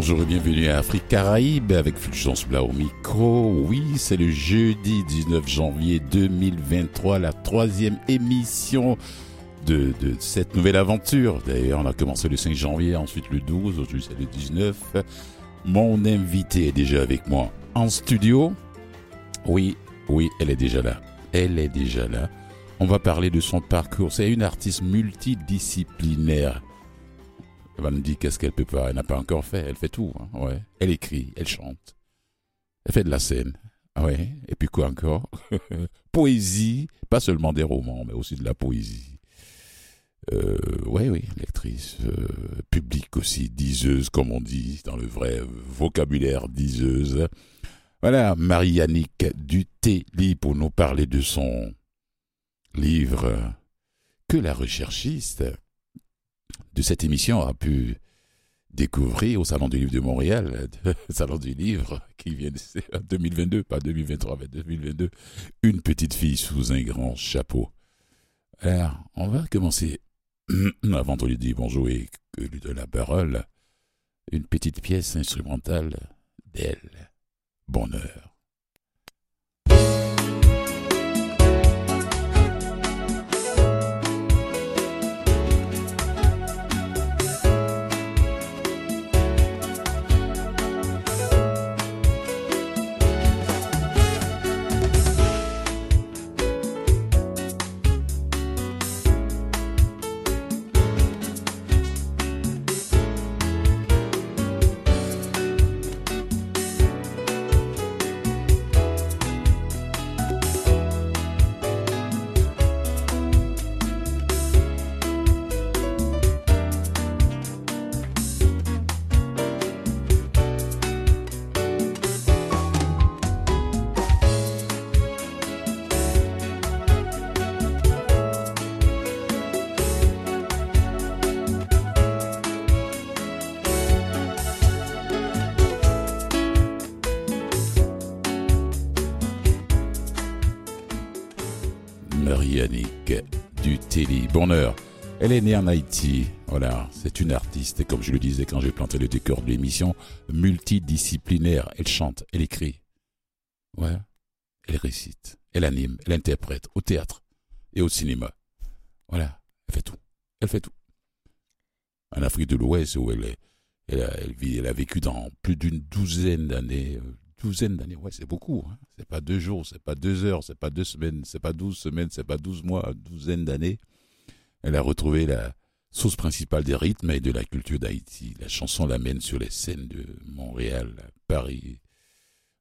bonjour et bienvenue à Afrique Caraïbe avec Fulgence Bla au micro. Oui, c'est le jeudi 19 janvier 2023, la troisième émission de, de cette nouvelle aventure. D'ailleurs, on a commencé le 5 janvier, ensuite le 12, aujourd'hui c'est le 19. Mon invité est déjà avec moi en studio. Oui, oui, elle est déjà là. Elle est déjà là. On va parler de son parcours. C'est une artiste multidisciplinaire. Elle va nous dire qu'est-ce qu'elle peut pas. Elle n'a pas encore fait. Elle fait tout. hein, Ouais. Elle écrit, elle chante. Elle fait de la scène. Ouais. Et puis quoi encore? Poésie. Pas seulement des romans, mais aussi de la poésie. Euh, ouais, oui, lectrice, euh, publique aussi, diseuse, comme on dit, dans le vrai vocabulaire diseuse. Voilà, Marie-Yannick Dutelli pour nous parler de son livre que la recherchiste de cette émission a pu découvrir au Salon du Livre de Montréal, Salon du Livre qui vient de 2022, pas 2023, mais 2022, une petite fille sous un grand chapeau. Alors, on va commencer, avant de lui dire bonjour et que lui donne la parole, une petite pièce instrumentale d'elle. Bonheur. Elle est née en Haïti. Voilà, c'est une artiste, et comme je le disais quand j'ai planté le décor de l'émission, multidisciplinaire. Elle chante, elle écrit. Ouais. Elle récite, elle anime, elle interprète au théâtre et au cinéma. Voilà, elle fait tout. Elle fait tout. En Afrique de l'Ouest, où elle est, elle a vécu dans plus d'une douzaine d'années. euh, Douzaine d'années, ouais, c'est beaucoup. Hein. C'est pas deux jours, c'est pas deux heures, c'est pas deux semaines, c'est pas douze semaines, c'est pas douze mois, douzaine d'années. Elle a retrouvé la source principale des rythmes et de la culture d'Haïti. La chanson l'amène sur les scènes de Montréal, Paris,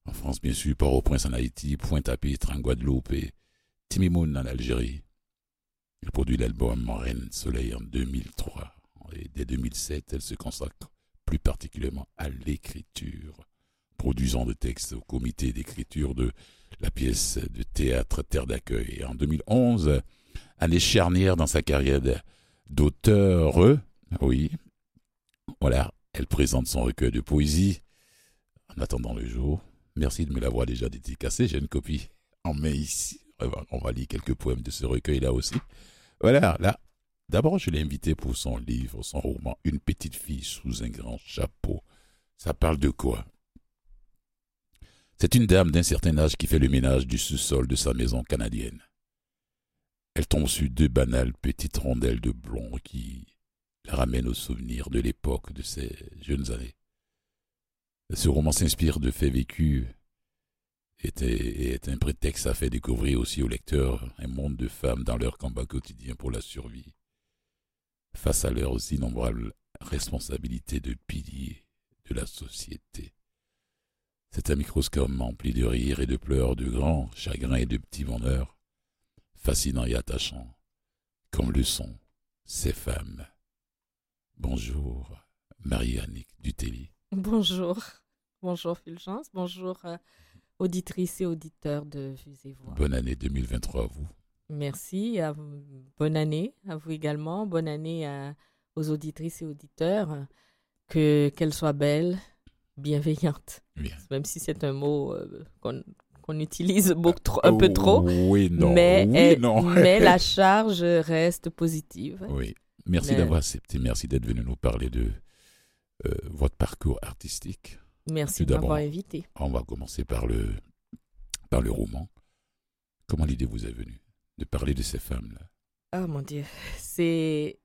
en France bien sûr, Port-au-Prince en Haïti, Pointe-à-Pitre en Guadeloupe et Timimoun en Algérie. Elle produit l'album Reine Soleil en 2003. Et dès 2007, elle se consacre plus particulièrement à l'écriture, produisant des textes au comité d'écriture de la pièce de théâtre Terre d'accueil. Et en 2011, année charnière dans sa carrière d'auteur, oui, voilà, elle présente son recueil de poésie en attendant le jour. Merci de me l'avoir déjà dédicacé, j'ai une copie en main ici. On va- On va lire quelques poèmes de ce recueil-là aussi. Voilà, là, d'abord je l'ai invité pour son livre, son roman, Une petite fille sous un grand chapeau. Ça parle de quoi? C'est une dame d'un certain âge qui fait le ménage du sous-sol de sa maison canadienne. Elle tombe sur deux banales petites rondelles de blond qui la ramènent au souvenir de l'époque de ses jeunes années. Ce roman s'inspire de faits vécus et est, un prétexte à faire découvrir aussi au lecteur un monde de femmes dans leur combat quotidien pour la survie, face à leurs innombrables responsabilités de piliers de la société. C'est un microscope empli de rires et de pleurs, de grands chagrins et de petits bonheurs, fascinant et attachant, comme le sont ces femmes. Bonjour, Marie-Annick Dutelli. Bonjour. Bonjour Fulgence. Bonjour euh, auditrices et auditeurs de et Voix. Bonne année 2023 à vous. Merci. à vous. Bonne année à vous également. Bonne année à- aux auditrices et auditeurs. Que qu'elles soient belles, bienveillantes. Bien. Même si c'est un mot euh, qu'on qu'on utilise beaucoup trop, un peu trop. Oui, non. mais, oui, elle- non. mais la charge reste positive. Oui. Merci Mais- d'avoir accepté. Merci d'être venu nous parler de, euh, votre parcours artistique. Merci de m'avoir invité. On va commencer par le, par le roman. Comment l'idée vous est venue de parler de ces femmes-là? Oh mon Dieu, c'est.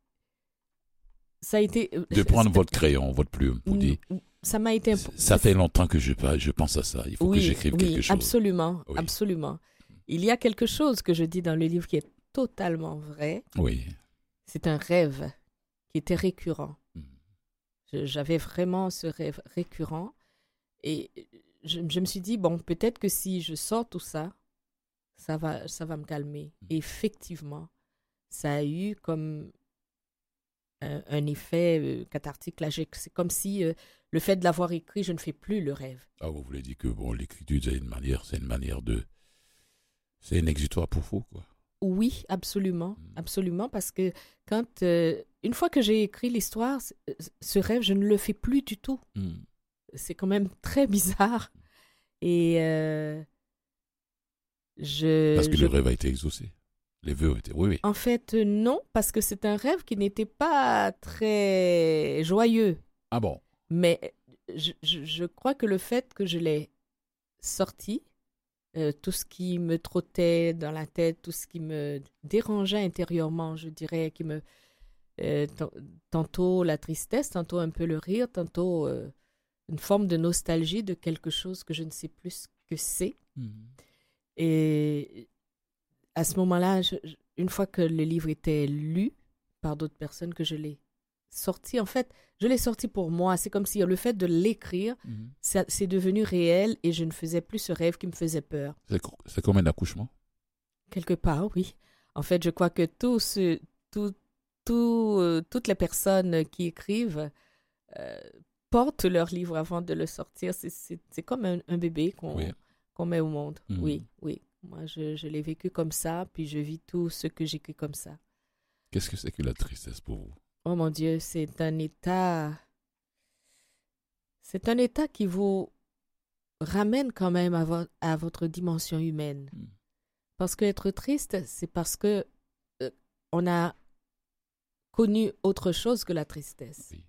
Ça a été. De prendre votre crayon, votre plume, pour dire Ça m'a été. imp- ça fait longtemps que je, je pense à ça. Il faut oui, que j'écrive oui, quelque chose. Absolument, Oui. absolument. Il y a quelque chose que je dis dans le livre qui est totalement vrai. Oui. C'est un rêve qui était récurrent. Je- J'avais vraiment ce rêve récurrent. Et je, je me suis dit, bon, peut-être que si je sors tout ça, ça va, ça va me calmer. Et effectivement, ça a eu comme un, un effet euh, cathartique. Là, c'est comme si euh, le fait de l'avoir écrit, je ne fais plus le rêve. Ah, vous voulez dire que bon, l'écriture, c'est une manière, c'est une manière de. C'est un exutoire pour vous, quoi. Oui, absolument, Mm. absolument, parce que quand euh, une fois que j'ai écrit l'histoire, euh, ce rêve, je ne le fais plus du tout. Hmm. C'est quand même très bizarre. Et euh, je, Parce que je- le rêve a été exaucé. Les vœux été. Oui, oui. en fait, euh, non, parce que c'est un rêve qui n'était pas très joyeux. Ah bon? Mais je, je- je crois que le fait que je l'ai sorti, euh, tout ce qui me trottait dans la tête, tout ce qui me dérangeait intérieurement, je dirais, qui me euh, tan- tantôt la tristesse, tantôt un peu le rire, tantôt euh, une forme de nostalgie de quelque chose que je ne sais plus ce que c'est. Hmm. Et à ce moment-là, une fois que le livre était lu par d'autres personnes, que je l'ai sorti, en fait, je l'ai sorti pour moi. C'est comme si le fait de l'écrire, Hmm. ça- c'est devenu réel et je ne faisais plus ce rêve qui me faisait peur. C'est co- C'est comme un accouchement Quelque part, oui. En fait, je crois que tout ce, tout, tout, euh, toutes les personnes qui écrivent euh, portent leur livre avant de le sortir. C'est- comme un, un bébé qu'on Oui. qu'on met au monde. Mhm. Oui, oui. Moi, je, je l'ai vécu comme ça, puis je vis tout ce que j'écris comme ça. Qu'est-ce que c'est que la tristesse pour vous? Oh mon Dieu, c'est un état. C'est un état qui vous ramène quand même à, vo- à votre dimension humaine. Hmm. Parce que être triste, c'est parce que euh, on a connu autre chose que la tristesse. Oui.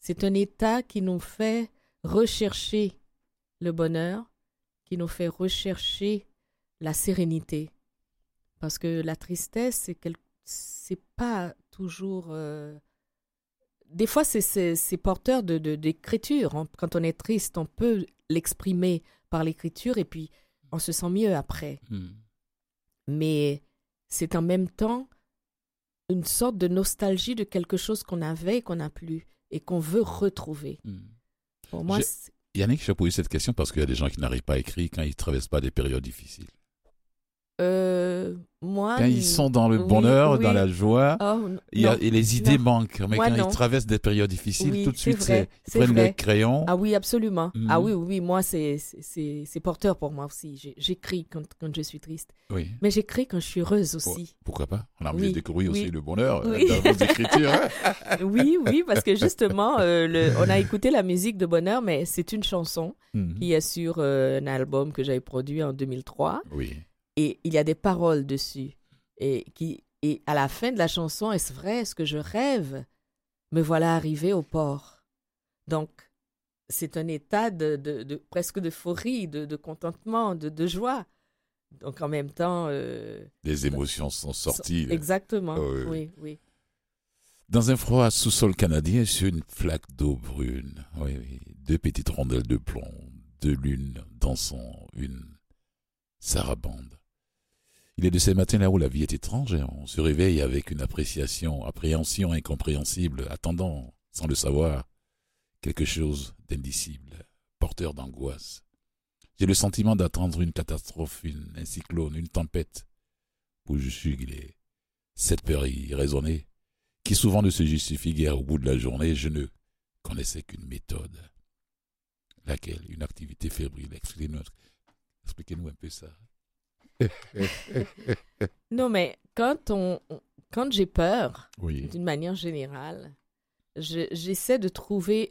C'est un état qui nous fait rechercher le bonheur, qui nous fait rechercher la sérénité. Parce que la tristesse, c'est quel... c'est pas toujours. euh, Des fois, c'est- porteur de d'écriture. Quand on est triste, on peut l'exprimer par l'écriture et puis on se sent mieux après Hmm. mais c'est en même temps une sorte de nostalgie de quelque chose qu'on avait et qu'on n'a plus et qu'on veut retrouver. Hmm. Pour moi, c'est- Yannick, je poser cette question parce qu'il y a des gens qui n'arrivent pas à écrire quand ils ne traversent pas des périodes difficiles. Euh, moi, Quand ils sont dans le bonheur, oui. dans la joie, oh, il a- et les idées non. manquent. Mais Moi, quand non. ils traversent des périodes difficiles, Oui, tout de suite, vrai, ils prennent vrai. le crayon. Ah oui, absolument. Ah oui, oui, oui, moi, c'est porteur pour moi aussi. J'écris quand, quand je suis triste. Oui. Mais j'écris quand je suis heureuse aussi. Pourquoi pas? On a envie de découvrir aussi le bonheur euh, Oui. dans vos écritures. hein. oui, oui, parce que justement, euh, le- on a écouté la musique de bonheur, mais c'est une chanson Mhm. qui est sur euh, un album que j'avais produit en 2003. Oui. Et il y a des paroles dessus. Et, qui, et à la fin de la chanson, est-ce vrai, est-ce que je rêve? Me voilà arrivé au port. Donc, c'est un état de, de, de- presque d'euphorie, de, de contentement, de, joie. Donc, en même temps... euh, Des émotions sont sorties. Exactement, Ah oui, oui. oui, oui. Dans un froid sous-sol canadien, sur une flaque d'eau brune, oui, oui, deux petites rondelles de plomb, deux lunes dansant une sarabande. Il est de ces matins-là où la vie est étrange et on se réveille avec une appréciation, appréhension incompréhensible, attendant, sans le savoir, quelque chose d'indicible, porteur d'angoisse. J'ai le sentiment d'attendre une catastrophe, un cyclone, une tempête, où je suis les sept peurs irraisonnés, qui souvent ne se justifient guère au bout de la journée, je ne connaissais qu'une méthode. Laquelle? Une activité fébrile. Expliquez-nous expliquez-nous un peu ça. Non, mais quand, on, quand j'ai peur, Oui. d'une manière générale, je- j'essaie de trouver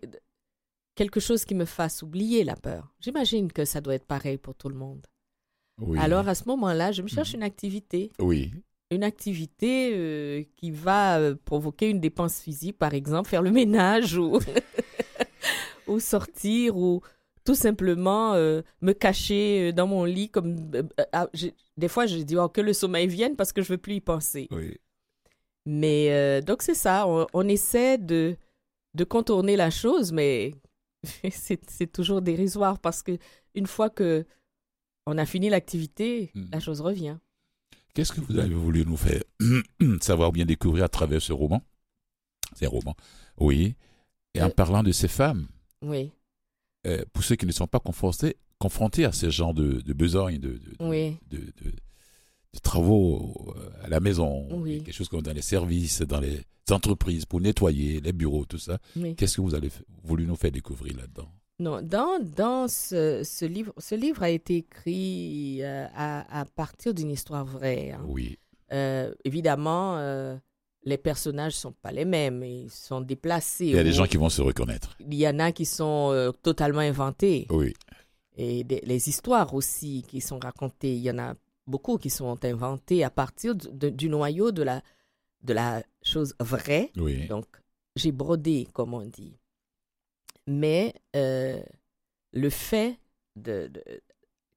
quelque chose qui me fasse oublier la peur. J'imagine que ça doit être pareil pour tout le monde. oui. Alors à ce moment-là, je me cherche Mhm. une activité, Oui. une activité euh, qui va euh, provoquer une dépense physique, par exemple faire le ménage ou ou sortir, ou tout simplement euh, me cacher euh, dans mon lit. Comme, euh, ah, des fois, je dis oh, que le sommeil vienne parce que je veux plus y penser. Oui. Mais donc, c'est ça. On, essaie de, de contourner la chose, mais c'est toujours dérisoire parce que une fois que on a fini l'activité, hmm. la chose revient. Qu'est-ce que vous avez voulu nous faire savoir bien découvrir à travers ce roman? Ces romans, oui. Et en parlant de ces femmes, oui. Euh, pour ceux qui ne sont pas confrontés, confrontés à ce genre de, de besogne, de, de, travaux euh, à la maison, quelque chose comme dans les services, dans les entreprises, pour nettoyer les bureaux, tout ça. Qu'est-ce que vous avez voulu nous faire découvrir là-dedans? Non, dans, dans ce, ce, livre, ce livre a été écrit euh, à, à, partir d'une histoire vraie. Hein. Oui. évidemment, les personnages sont pas les mêmes, ils sont déplacés. Il y a des gens qui vont se reconnaître. Il y en a qui sont euh, totalement inventés. Oui. Et les histoires aussi qui sont racontées, il y en a beaucoup qui sont inventées à partir du noyau de la, de la chose vraie. Oui. Donc, j'ai brodé, comme on dit. Mais euh, le fait de,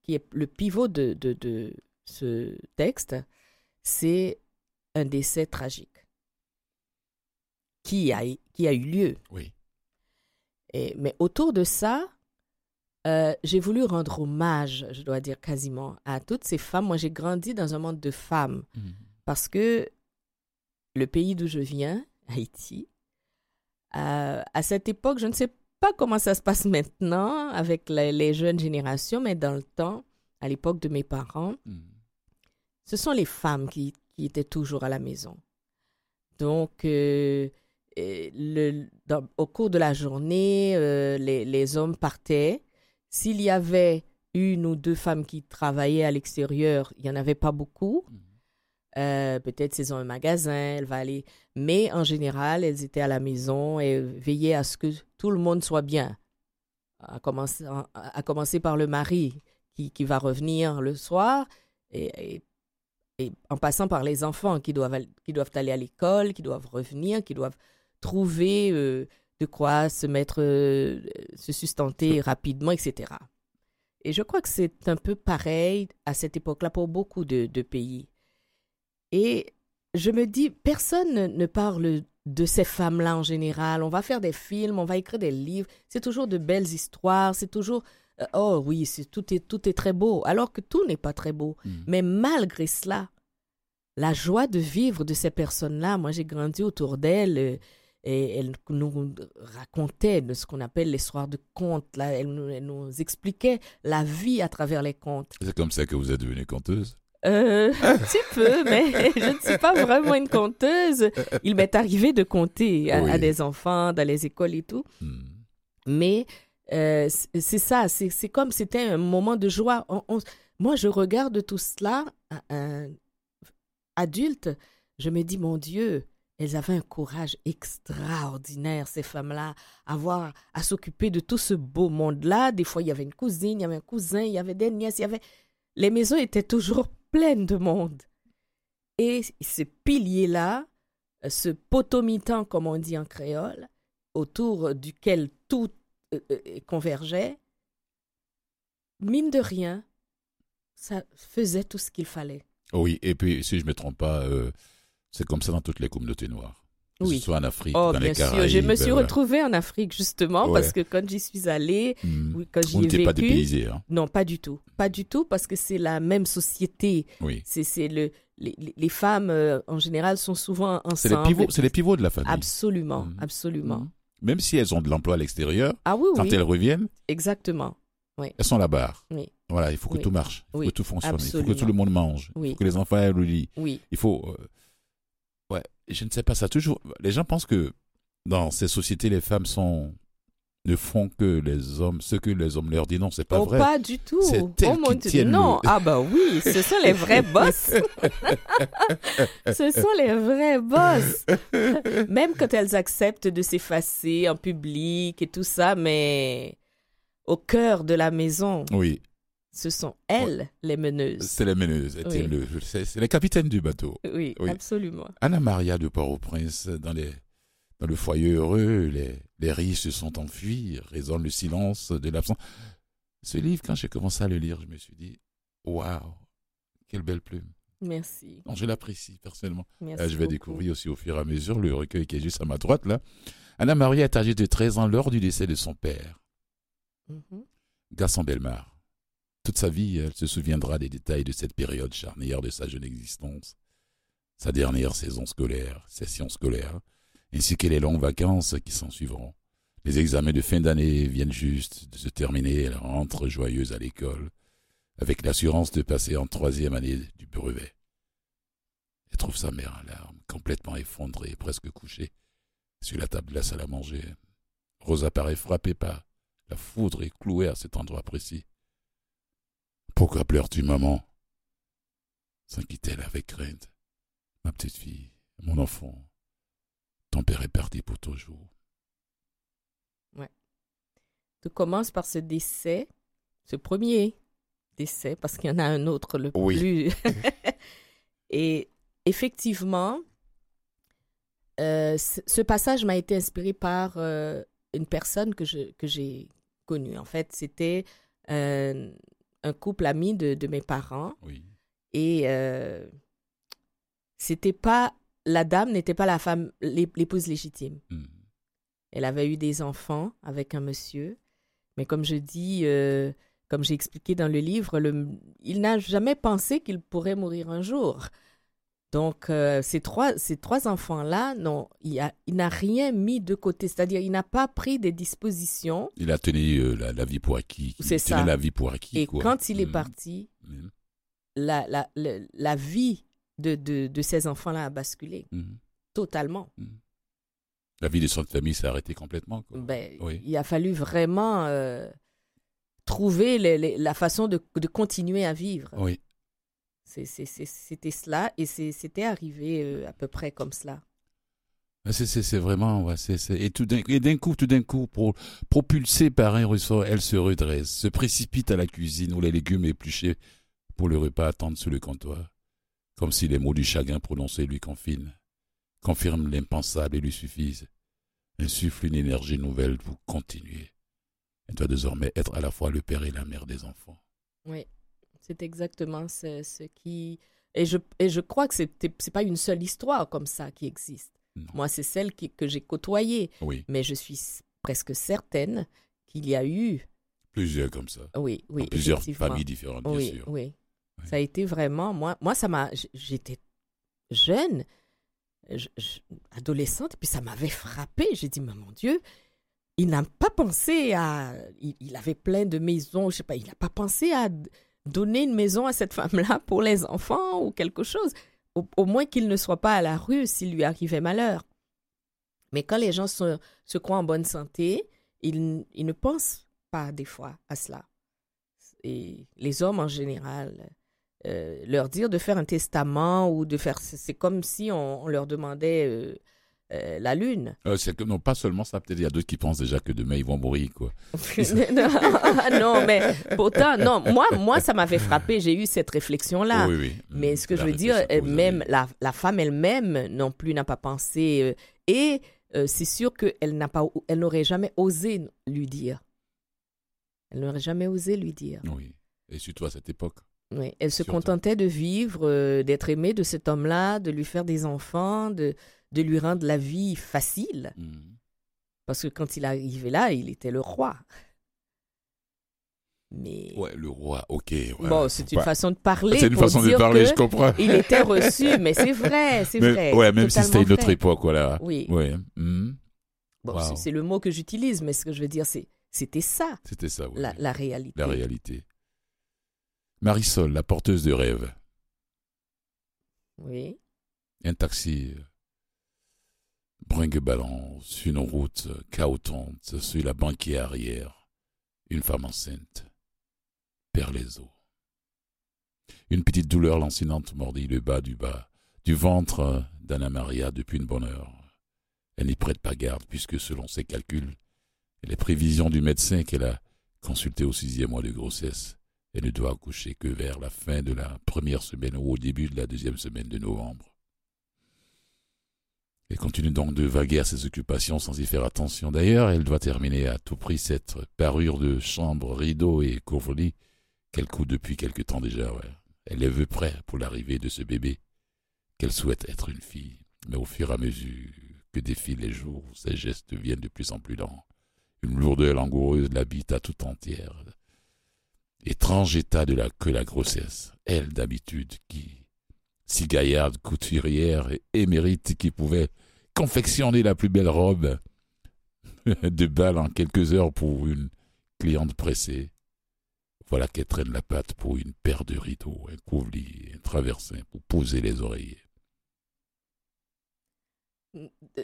qui est le pivot de, de, de ce texte, c'est un décès tragique qui a, qui a eu lieu. Oui. Et, mais autour de ça, euh, j'ai voulu rendre hommage, je dois dire quasiment, à toutes ces femmes. Moi, j'ai grandi dans un monde de femmes mhm. parce que le pays d'où je viens, Haïti, euh, à cette époque, je ne sais pas comment ça se passe maintenant avec les, jeunes générations, mais dans le temps, à l'époque de mes parents, mhm. ce sont les femmes qui, qui, étaient toujours à la maison. Donc, euh, le, au cours de la journée, euh, les, les, hommes partaient. S'il y avait une ou deux femmes qui travaillaient à l'extérieur, il n'y en avait pas beaucoup. Mhm. Euh, peut-être c'est dans un magasin, elle va aller. Mais en général, elles étaient à la maison et veillaient à ce que tout le monde soit bien. À commencer, à commencer par le mari qui, qui va revenir le soir et, et, en passant par les enfants qui doivent, qui doivent aller à l'école, qui doivent revenir, qui doivent trouver euh, de quoi se mettre, euh, se sustenter rapidement, etc. Et je crois que c'est un peu pareil à cette époque-là pour beaucoup de, pays. Et je me dis, personne ne parle de ces femmes-là en général. On va faire des films, on va écrire des livres. C'est toujours de belles histoires. C'est toujours, euh, oh oui, tout, est, tout est très beau. Alors que tout n'est pas très beau. Mm. Mais malgré cela, la joie de vivre de ces personnes-là, moi j'ai grandi autour d'elles et elle nous racontait de ce qu'on appelle l'histoire de contes. Là, elle, nous, expliquait la vie à travers les contes. C'est comme ça que vous êtes devenue conteuse? Euh, un petit peu, mais je ne suis pas vraiment une conteuse. Il m'est arrivé de compter à, des enfants dans les écoles et tout. Hmm. Mais euh, c'est ça, c'est comme c'était un moment de joie. moi, je regarde tout cela, un, adulte, je me dis, mon Dieu, elles avaient un courage extraordinaire, ces femmes-là, à à s'occuper de tout ce beau monde-là. Des fois, il y avait une cousine, il y avait un cousin, il y avait des nièces, il y avait... Les maisons étaient toujours pleines de monde. Et ce pilier-là, ce potomitan, comme on dit en créole, autour duquel tout euh, euh, convergeait, mine de rien, ça faisait tout ce qu'il fallait. Oui, et puis, si je ne me trompe pas, euh, c'est comme ça dans toutes les communautés noires. Que ce soit en Afrique, oh, dans les Caraïbes. Je me suis retrouvée en Afrique justement parce que quand j'y suis allée, hmm. quand j'y ai vécu, pas dépaysé, hein. Non, pas du tout, pas du tout parce que c'est la même société. Oui. C'est le les, les, femmes euh, en général sont souvent ensemble. C'est les pivots, c'est les pivots de la famille. Absolument, hmm. absolument. Hmm. Même si elles ont de l'emploi à l'extérieur, ah, oui, quand elles reviennent, exactement. Oui. Elles sont la barre. Oui. Voilà, il faut que tout marche, il faut que tout fonctionne, il faut que tout le monde mange, il faut que les enfants aient le lit. Oui. Il faut. Euh, je ne sais pas ça. Toujours, les gens pensent que dans ces sociétés, les femmes sont ne font que les hommes, ce que les hommes leur disent. Non, c'est pas oh, vrai. Pas du tout. C'est oh, mon Dieu. Non, ah bah oui, ce sont les vrais boss. ce sont les vrais boss. Même quand elles acceptent de s'effacer en public et tout ça, mais au cœur de la maison. Oui ce sont elles les meneuses. C'est les meneuses, c'est les capitaines du bateau. Oui, absolument. Anna Maria de Port-au-Prince, dans les Dans le foyer heureux, les, les rires se sont enfuis, résonne le silence de l'absence. Ce livre, quand j'ai commencé à le lire, je me suis dit, waouh, quelle belle plume. Merci. je l'apprécie personnellement. Merci Euh, je vais beaucoup. découvrir aussi au fur et à mesure le recueil qui est juste à ma droite là. Anna Maria est âgée de 13 ans lors du décès de son père. Gaston Belmar. Toute sa vie, elle se souviendra des détails de cette période charnière de sa jeune existence. Sa dernière saison scolaire, session scolaire, ainsi que les longues vacances qui s'en suivront. Les examens de fin d'année viennent juste de se terminer, elle rentre joyeuse à l'école, avec l'assurance de passer en troisième année du brevet. Elle trouve sa mère en larmes, complètement effondrée, presque couchée, sur la table de la salle à manger. Rosa paraît frappée par la foudre et clouée à cet endroit précis. Pourquoi pleures-tu, maman? s'inquiète-elle avec crainte. Ma petite fille, mon enfant, ton père est parti pour toujours. Tu commences par ce décès, ce premier décès, parce qu'il y en a un autre le Oui. plus. Et effectivement, euh, ce passage m'a été inspiré par euh, une personne que j'ai connue. En fait, c'était euh, un couple ami de, de mes parents Oui. et euh, c'était pas la dame n'était pas la femme l'é- l'épouse légitime. Hmm. Elle avait eu des enfants avec un monsieur. Mais comme je dis, euh, comme j'ai expliqué dans le livre, le- il n'a jamais pensé qu'il pourrait mourir un jour. Donc, euh, ces trois, ces trois enfants-là, non, il, a- il n'a rien mis de côté. C'est-à-dire, il n'a pas pris des dispositions. Il a tenu euh, la, la vie pour acquis. C'est ça. la vie pour acquis. Et quoi. quand il est Hmm. parti, Hmm. la, la, la, vie de, de, de ces enfants-là a basculé Hmm. totalement. La vie de son famille s'est arrêtée complètement. Quoi. Ben, Oui. Il a fallu vraiment euh, trouver les- les- la façon de, de continuer à vivre. Oui. C'était cela et c'était arrivé euh, à peu près comme cela. Ah, C'est, vraiment, ouais, et tout d'un, coup, tout d'un coup, pro- propulsée par un ressort, elle se redresse, se précipite à la cuisine où les légumes épluchés pour le repas attendent sur le comptoir, comme si les mots du chagrin prononcés lui confinent, confirment l'impensable et lui suffisent, insufflent une énergie nouvelle pour continuer. Elle doit désormais être à la fois le père et la mère des enfants. Oui, c'est exactement ce, ce qui... Et je, et je crois que c'est c'est pas une seule histoire comme ça qui existe. Non. Moi, c'est celle qui- que j'ai côtoyée. Oui, Mais je suis presque certaine qu'il y a eu... plusieurs comme ça. Oui, plusieurs familles différentes, bien oui, sûr. Oui, Oui. Ça a été vraiment, moi, moi ça m'a, j'étais jeune, je- je- adolescente, puis ça m'avait frappé. J'ai dit, mais mon Dieu, il n'a pas pensé à, il, il avait plein de maisons, je sais pas, il n'a pas pensé à donner une maison à cette femme-là pour les enfants ou quelque chose. Au, moins qu'il ne soit pas à la rue s'il lui arrivait malheur. Mais quand les gens se, croient en bonne santé, ils, ne pensent pas des fois à cela et les hommes en général, euh, leur dire de faire un testament ou de faire. C'est comme si on, on leur demandait euh, euh, la lune. Euh, c'est que, non, pas seulement ça, peut-être il y a d'autres qui pensent déjà que demain ils vont mourir, quoi. non, mais pourtant, non, moi, moi ça m'avait frappé. J'ai eu cette réflexion-là. oui, oui. Mais ce que la je veux dire, même la, la femme elle-même non plus n'a pas pensé. euh, et c'est sûr qu'elle n'a pas, elle n'aurait jamais osé lui dire. Elle n'aurait jamais osé lui dire. Oui. Et surtout à cette époque? Oui, elle se Surtout. contentait de vivre, euh, d'être aimée de cet homme-là, de lui faire des enfants, de, de lui rendre la vie facile. Hmm. Parce que quand il arrivait là, il était le roi. Mais Ouais, le roi, ok. ouais, bon, c'est une façon de parler. C'est une façon de parler, je comprends. Il était reçu, mais c'est vrai, c'est vrai. Ouais, même si c'était une autre époque, voilà. Oui, Ouais. hmm. bon, Wow. c'est- le mot que j'utilise, mais ce que je veux dire, c'est c'était ça, C'était ça, la, la réalité. La réalité. Marisol, la porteuse de rêve. Oui, Un taxi euh, brinque-ballant sur une route euh, chaotante, sur la banquette arrière. Une femme enceinte perd les os. Une petite douleur lancinante mordit le bas du bas, du ventre euh, d'Anna Maria depuis une bonne heure. Elle n'y prête pas garde puisque selon ses calculs et les prévisions du médecin qu'elle a consulté au sixième mois de grossesse, elle ne doit accoucher que vers la fin de la première semaine ou au début de la deuxième semaine de novembre. Elle continue donc de vaguer à ses occupations sans y faire attention. D'ailleurs, elle doit terminer à tout prix cette parure de chambre, rideau et couvre-lit qu'elle coud depuis quelque temps déjà. Elle est vue prêt pour l'arrivée de ce bébé qu'elle souhaite être une fille. Mais au fur et à mesure que défilent les jours, ses gestes deviennent de plus en plus lents. Une lourdeur langoureuse l'habite à tout entière. Étrange état de la que la grossesse. Elle, d'habitude, qui si gaillarde, couturière émérite qui pouvait confectionner la plus belle robe de bal en quelques heures pour une cliente pressée. Voilà qu'elle traîne la patte pour une paire de rideaux, un couvre-lit, un traversin pour poser les oreillers.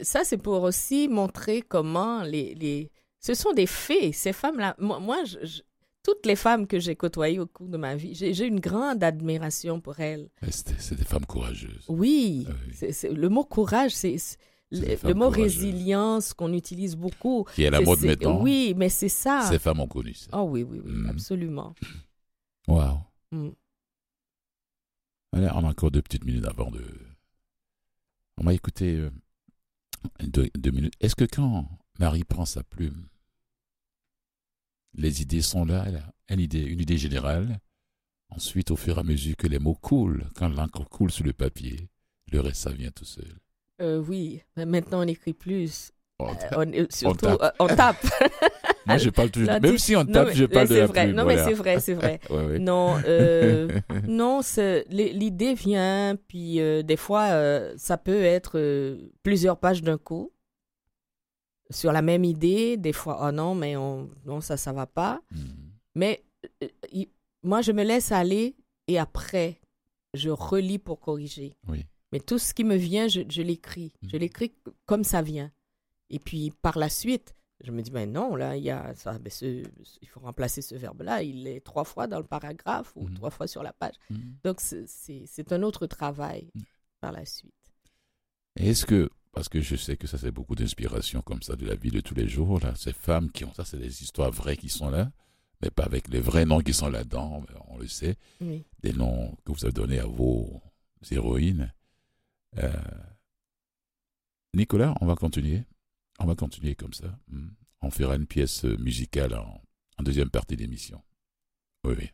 Ça, c'est pour aussi montrer comment les. Ce sont des fées, ces femmes-là. Moi je, toutes les femmes que j'ai côtoyées au cours de ma vie, j'ai une grande admiration pour elles. C'est des femmes courageuses. Oui, ah le mot courage, c'est le, mot résilience qu'on utilise beaucoup. Qui est la mode maintenant. Oui, mais c'est ça. Ces femmes ont connu ça. Oh oui, oui, oui, mm. absolument. Waouh. Mm. Allez, on a encore deux petites minutes avant de. On va écouter euh, deux minutes. Est-ce que quand Marie prend sa plume, les idées sont là, une idée, une idée générale. Ensuite, au fur et à mesure que les mots coulent, quand l'encre coule sur le papier, le reste, ça vient tout seul. Euh, oui, mais maintenant on n'écrit plus. On, euh, surtout, on tape. Euh, Moi, je parle toujours. Même si on tape, je parle de la vrai. Non, mais c'est vrai, c'est vrai. Non, non, l'idée vient, puis des fois, ça peut être plusieurs pages d'un coup sur la même idée, des fois, oh non, mais on, non, ça, ça va pas. Hmm. Mais euh, moi, je me laisse aller et après, je relis pour corriger. Oui. Mais tout ce qui me vient, je, je l'écris. Je hmm. l'écris comme ça vient. Et puis, par la suite, je me dis, ben non, là, il y a ça, ben il faut remplacer ce verbe-là. Il est trois fois dans le paragraphe ou hmm. trois fois sur la page. Donc, c'est un autre travail par la suite. Est-ce que parce que je sais que ça, c'est beaucoup d'inspiration comme ça de la vie de tous les jours. Là. Ces femmes qui ont ça, c'est des histoires vraies qui sont là, mais pas avec les vrais noms qui sont là-dedans, on le sait. Des noms que vous avez donnés à vos héroïnes. Euh, Nicolas, on va continuer. On va continuer comme ça. Hmm. On fera une pièce musicale en, en deuxième partie d'émission. Oui, oui.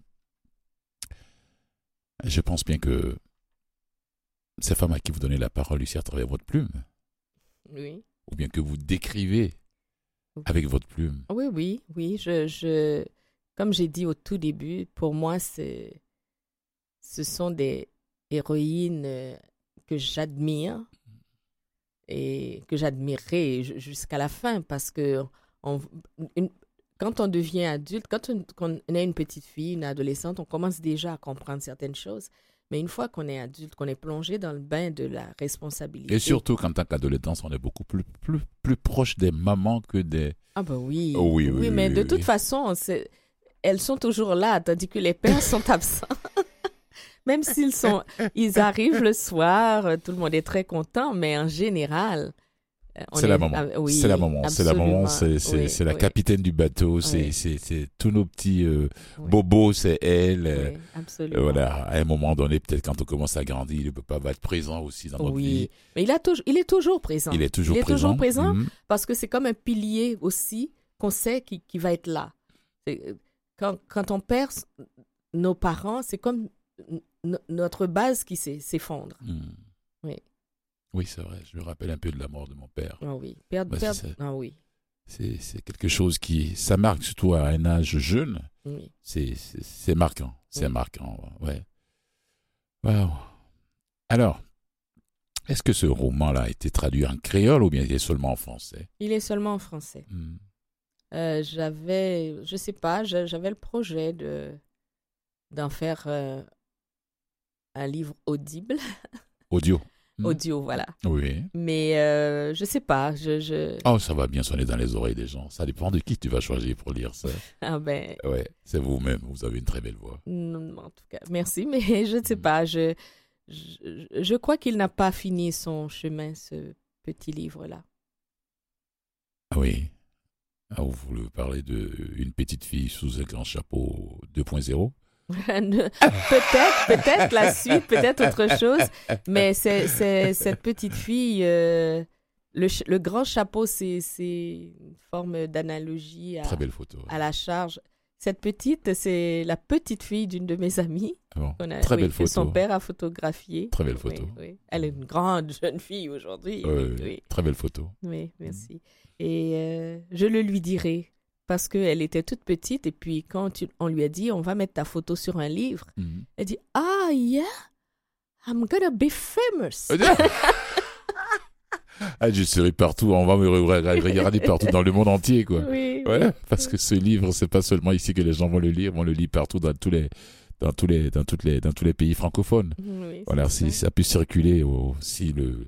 Je pense bien que ces femmes à qui vous donnez la parole ici à travers votre plume, ou bien que vous décrivez avec votre plume. Oui, oui, oui. Je, je, comme j'ai dit au tout début, pour moi, ce sont des héroïnes euh, que j'admire et que j'admirerai jusqu'à la fin parce que quand on devient adulte, quand on, quand on, est une petite fille, une adolescente, on commence déjà à comprendre certaines choses. Mais une fois qu'on est adulte, qu'on est plongé dans le bain de la responsabilité. Et surtout qu'en tant qu'adolescence, on est beaucoup plus, plus, plus proche des mamans que des. Ah, ben oui. Oh oui, oui, oui, mais de toute façon, elles sont toujours là, tandis que les pères sont absents. Même s'ils sont, ils arrivent le soir, tout le monde est très content, mais en général, c'est la maman. c'est la maman. C'est la maman. C'est la capitaine du bateau. C'est tous nos petits euh, bobos. C'est elle. Euh, absolument. voilà. À un moment donné, peut-être quand on commence à grandir, le papa va être présent aussi dans notre vie. Mais il a toujours, il est toujours présent. Il est toujours il est présent. toujours présent mhm. parce que c'est comme un pilier aussi qu'on sait qui, qui, va être là. Quand, quand on perd nos parents, c'est comme notre base qui s'effondre. Mhm. Oui. Oui, c'est vrai. Je me rappelle un peu de la mort de mon père. Ah oui. Bah, Ah oui. C'est quelque chose qui. Ça marque surtout à un âge jeune. Oui. C'est marquant. C'est marquant. Ouais. Wow. Alors, est-ce que ce roman-là a été traduit en créole ou bien il est seulement en français? Il est seulement en français. Hmm. Euh, j'avais, je sais pas, j'avais le projet de d'en faire euh, un livre audible. Audio. Hmm. audio, voilà. Oui. Mais euh, je sais pas, je, je... Oh, ça va bien sonner dans les oreilles des gens. Ça dépend de qui tu vas choisir pour lire ça. ah ben... Ouais, c'est vous-même, vous avez une très belle voix. Non, en tout cas, merci, mais je ne sais hmm. pas, je, je, je crois qu'il n'a pas fini son chemin, ce petit livre-là. Ah oui. Ah, vous voulez parler d'une petite fille sous un grand chapeau 2.0 peut-être, peut-être la suite, peut-être autre chose. Mais c'est cette petite fille, euh, le, grand chapeau, c'est une forme d'analogie à, Très belle photo. à la charge. Cette petite, c'est la petite fille d'une de mes amies. Ah bon. qu'on a- Très oui, belle que photo. son père a photographiée. Très belle photo. oui. Elle est une grande jeune fille aujourd'hui. Oui. Très belle photo. Oui, merci. Et euh, je le lui dirai parce qu'elle était toute petite et puis quand tu- on lui a dit on va mettre ta photo sur un livre, Mhm. elle dit ah yeah, I'm gonna be famous. ah, je serai partout. On va me re- re- regarder partout dans le monde entier, quoi. Oui, Ouais, parce que ce livre, c'est pas seulement ici que les gens vont le lire, vont le lire partout dans tous les, dans tous les, dans toutes les, dans tous les pays francophones. oui, Voilà, si ça. a pu circuler, ou si le,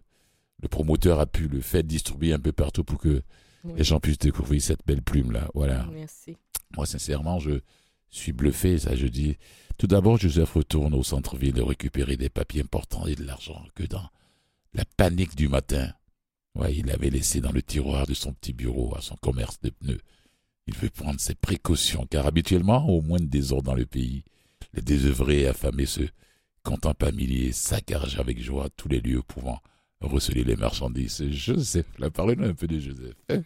le promoteur a pu le faire distribuer un peu partout pour que Oui. les gens puissent découvrir cette belle plume là. Voilà. Merci. Moi, sincèrement, je suis bluffé. Ça, je dis. Tout d'abord, Joseph retourne au centre-ville de récupérer des papiers importants et de l'argent que dans la panique du matin. Ouais, il avait laissé dans le tiroir de son petit bureau à son commerce de pneus. Il veut prendre ses précautions, car habituellement, au moins de désordre dans le pays, les désœuvrés et affamés se contentent à milliers, saccagent avec joie tous les lieux pouvant receler les marchandises. Joseph, là, parlez-nous un peu de Joseph.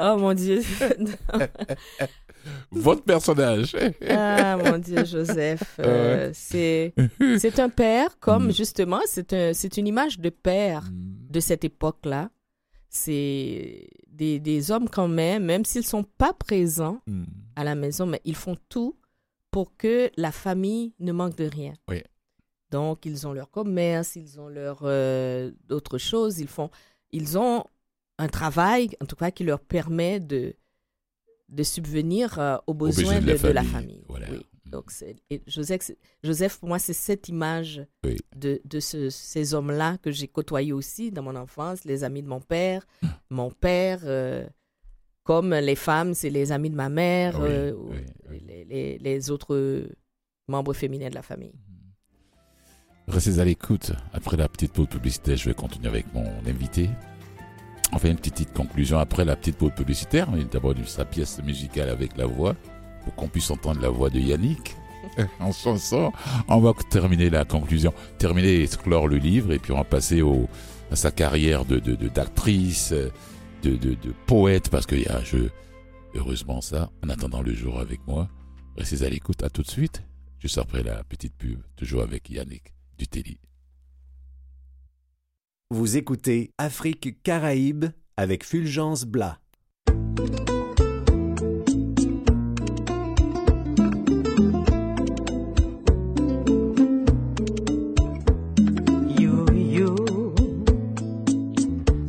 Oh mon Dieu. Votre personnage. ah mon Dieu, Joseph. Euh, c'est c'est un père comme Mm. justement c'est un c'est une image de père de cette époque-là. C'est des, des hommes quand même, même s'ils sont pas présents Mm. à la maison, mais ils font tout pour que la famille ne manque de rien. Oui. Donc, ils ont leur commerce, ils ont leur euh, d'autres choses, ils font, ils ont un travail, en tout cas, qui leur permet de de subvenir euh, aux besoins de, de la famille. Voilà. Oui. Donc, et Joseph, Joseph, pour moi, c'est cette image Oui. de, de ce- ces hommes-là que j'ai côtoyés aussi dans mon enfance, les amis de mon père, Ah. mon père, euh, comme les femmes, c'est les amis de ma mère, Oui, euh. Les, les- les autres membres féminins de la famille. Restez à l'écoute. Après la petite pause publicitaire, je vais continuer avec mon invité. On fait une petite, conclusion après la petite pause publicitaire. D'abord, sa pièce musicale avec la voix, pour qu'on puisse entendre la voix de Yannick en chanson. On va terminer la conclusion, terminer et clore le livre, et puis on va passer au, à sa carrière de, d'actrice, de, de, de poète, parce qu'il y a un jeu, heureusement ça, en attendant le jour avec moi. Restez à l'écoute, à tout de suite. Juste après la petite pub, toujours avec Yannick du Télé. Vous écoutez Afrique Caraïbes avec Fulgence Blas. Yo yo,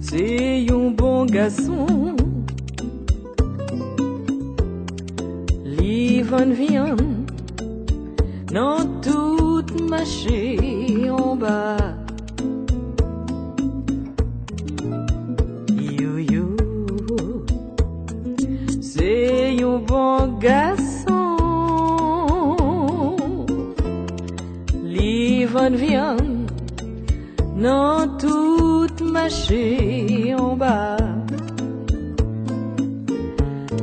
c'est un bon garçon. Li van viande dans marché en bas. Yo yo, c'est un bon garçon. Li van viande dans toute marché en bas.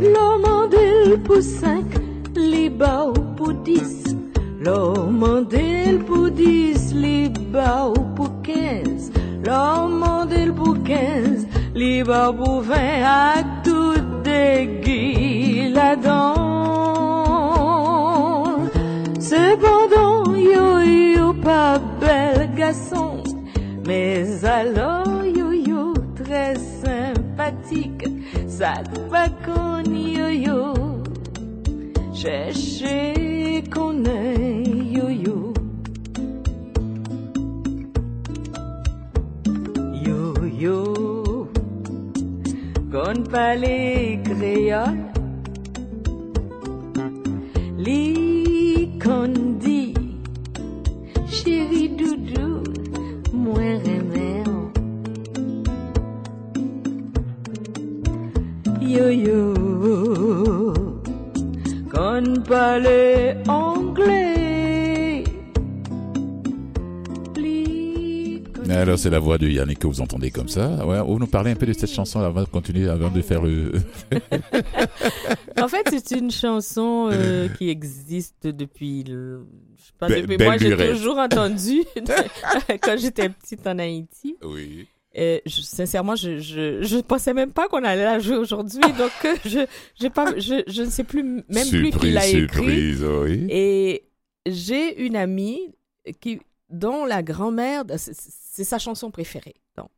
L'homme d'elle pour cinq, les bas pour dix. L'homme pour dix, les bas pour quinze. L'homme d'elle pour quinze, les bas pour vingt, à tout déguis là-dedans. Cependant, yo yo pas bel garçon, mais alors yo yo très sympathique, ça pas qu'on yo yo, chercher qu'on est yo yo. Yo yo, qu'on parle créole. Li kon di Chéri doudou Mwen remè an Pale anglais Alors, c'est la voix de Yannick que vous entendez comme ça. Ouais, vous nous parlez un peu de cette chanson avant de continuer, avant de faire le. En fait, c'est une chanson euh, qui existe depuis. le- Je sais pas, Be- depuis belle moi, j'ai toujours entendu quand j'étais petite en Haïti. Oui. Euh, je- sincèrement, je, je, je pensais même pas qu'on allait la jouer aujourd'hui, donc euh, je, j'ai pas, je, je ne sais plus même plus qui l'a écrit. surprise, oui. Et j'ai une amie qui, dont la grand-mère, c'est c'est sa chanson préférée. donc.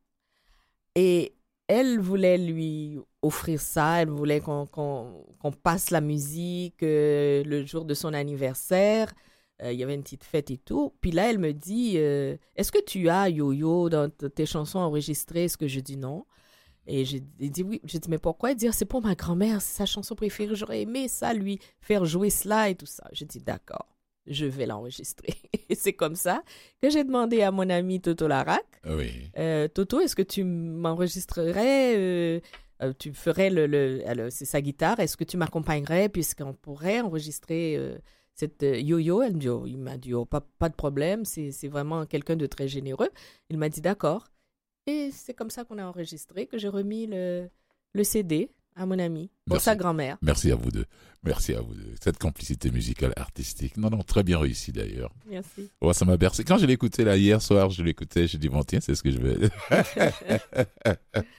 Et elle voulait lui offrir ça, elle voulait qu'on qu'on- qu'on passe la musique euh, le jour de son anniversaire. Euh, Il y avait une petite fête et tout. Puis là, elle me dit euh, Est-ce que tu as Yo-Yo dans tes chansons enregistrées? Est-ce que je dis non? Et j'ai dit oui. J'ai dit Mais pourquoi Ah, C'est pour ma grand-mère, c'est sa chanson préférée. J'aurais aimé ça, lui faire jouer cela et tout ça. J'ai dit D'accord, je vais l'enregistrer. Et c'est comme ça que j'ai demandé à mon ami Toto Larac Oui. euh, Toto, est-ce que tu m'enregistrerais euh, euh, Tu ferais le, le- alors, c'est sa guitare. Est-ce que tu m'accompagnerais puisqu'on pourrait enregistrer cette euh, yo-yo Elle me dit, oh, il m'a dit, oh, pas, pas de problème. C'est, vraiment quelqu'un de très généreux. Il m'a dit d'accord. Et c'est comme ça qu'on a enregistré que j'ai remis le, le CD à mon ami pour Merci. sa grand-mère. Merci à vous deux. Merci à vous deux. Cette complicité musicale artistique. Non, non, très bien réussi d'ailleurs. Merci. Oh, ça m'a bercé. Quand je l'ai écouté là hier soir, je l'écoutais, je dis bon tiens, c'est ce que je vais.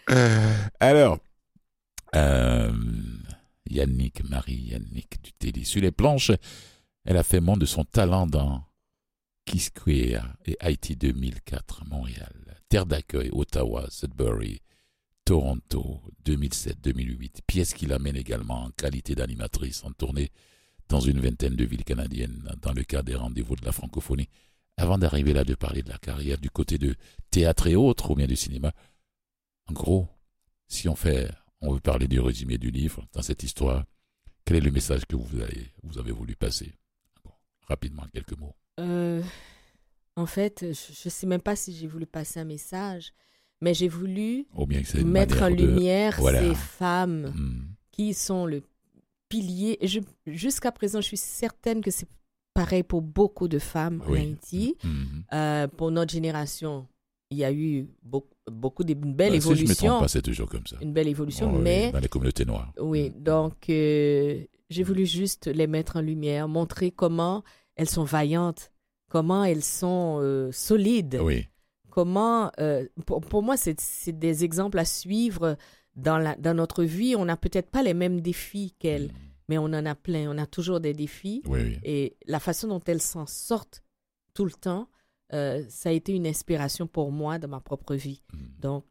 Alors, euh, Yannick, Marie Yannick du Télé. Sur les planches, elle a fait monde de son talent dans Kiss Queer et Haïti 2004, Montréal, Terre d'accueil, Ottawa, Sudbury, Toronto 2007-2008. Pièce qui l'amène également en qualité d'animatrice en tournée dans une vingtaine de villes canadiennes dans le cadre des rendez-vous de la francophonie. Avant d'arriver là, de parler de la carrière du côté de théâtre et autres, ou bien du cinéma. En gros, si on fait, on veut parler du résumé du livre dans cette histoire, quel est le message que vous avez, vous avez voulu passer? Rapidement, quelques mots. Euh, en fait, je ne sais même pas si j'ai voulu passer un message, mais j'ai voulu bien que mettre en de- lumière Voilà. ces femmes Hmm. qui sont le pilier. Jusqu'à présent, je suis certaine que c'est pareil pour beaucoup de femmes en Oui. Haïti. Mhm. Euh, pour notre génération, il y a eu beaucoup, beaucoup de une belle Bah, Si je me trompe évolution. pas, c'est toujours comme ça. Une belle évolution, Oh, oui, mais Dans les communautés noires. oui, donc euh, j'ai voulu juste les mettre en lumière, montrer comment elles sont vaillantes, comment elles sont euh, solides, Oui. comment, euh, pour, pour moi, c'est des exemples à suivre dans, la, dans notre vie. On n'a peut-être pas les mêmes défis qu'elles, Mhm. mais on en a plein. On a toujours des défis. Oui, oui. Et la façon dont elles s'en sortent tout le temps, euh, ça a été une inspiration pour moi dans ma propre vie. Mhm. Donc,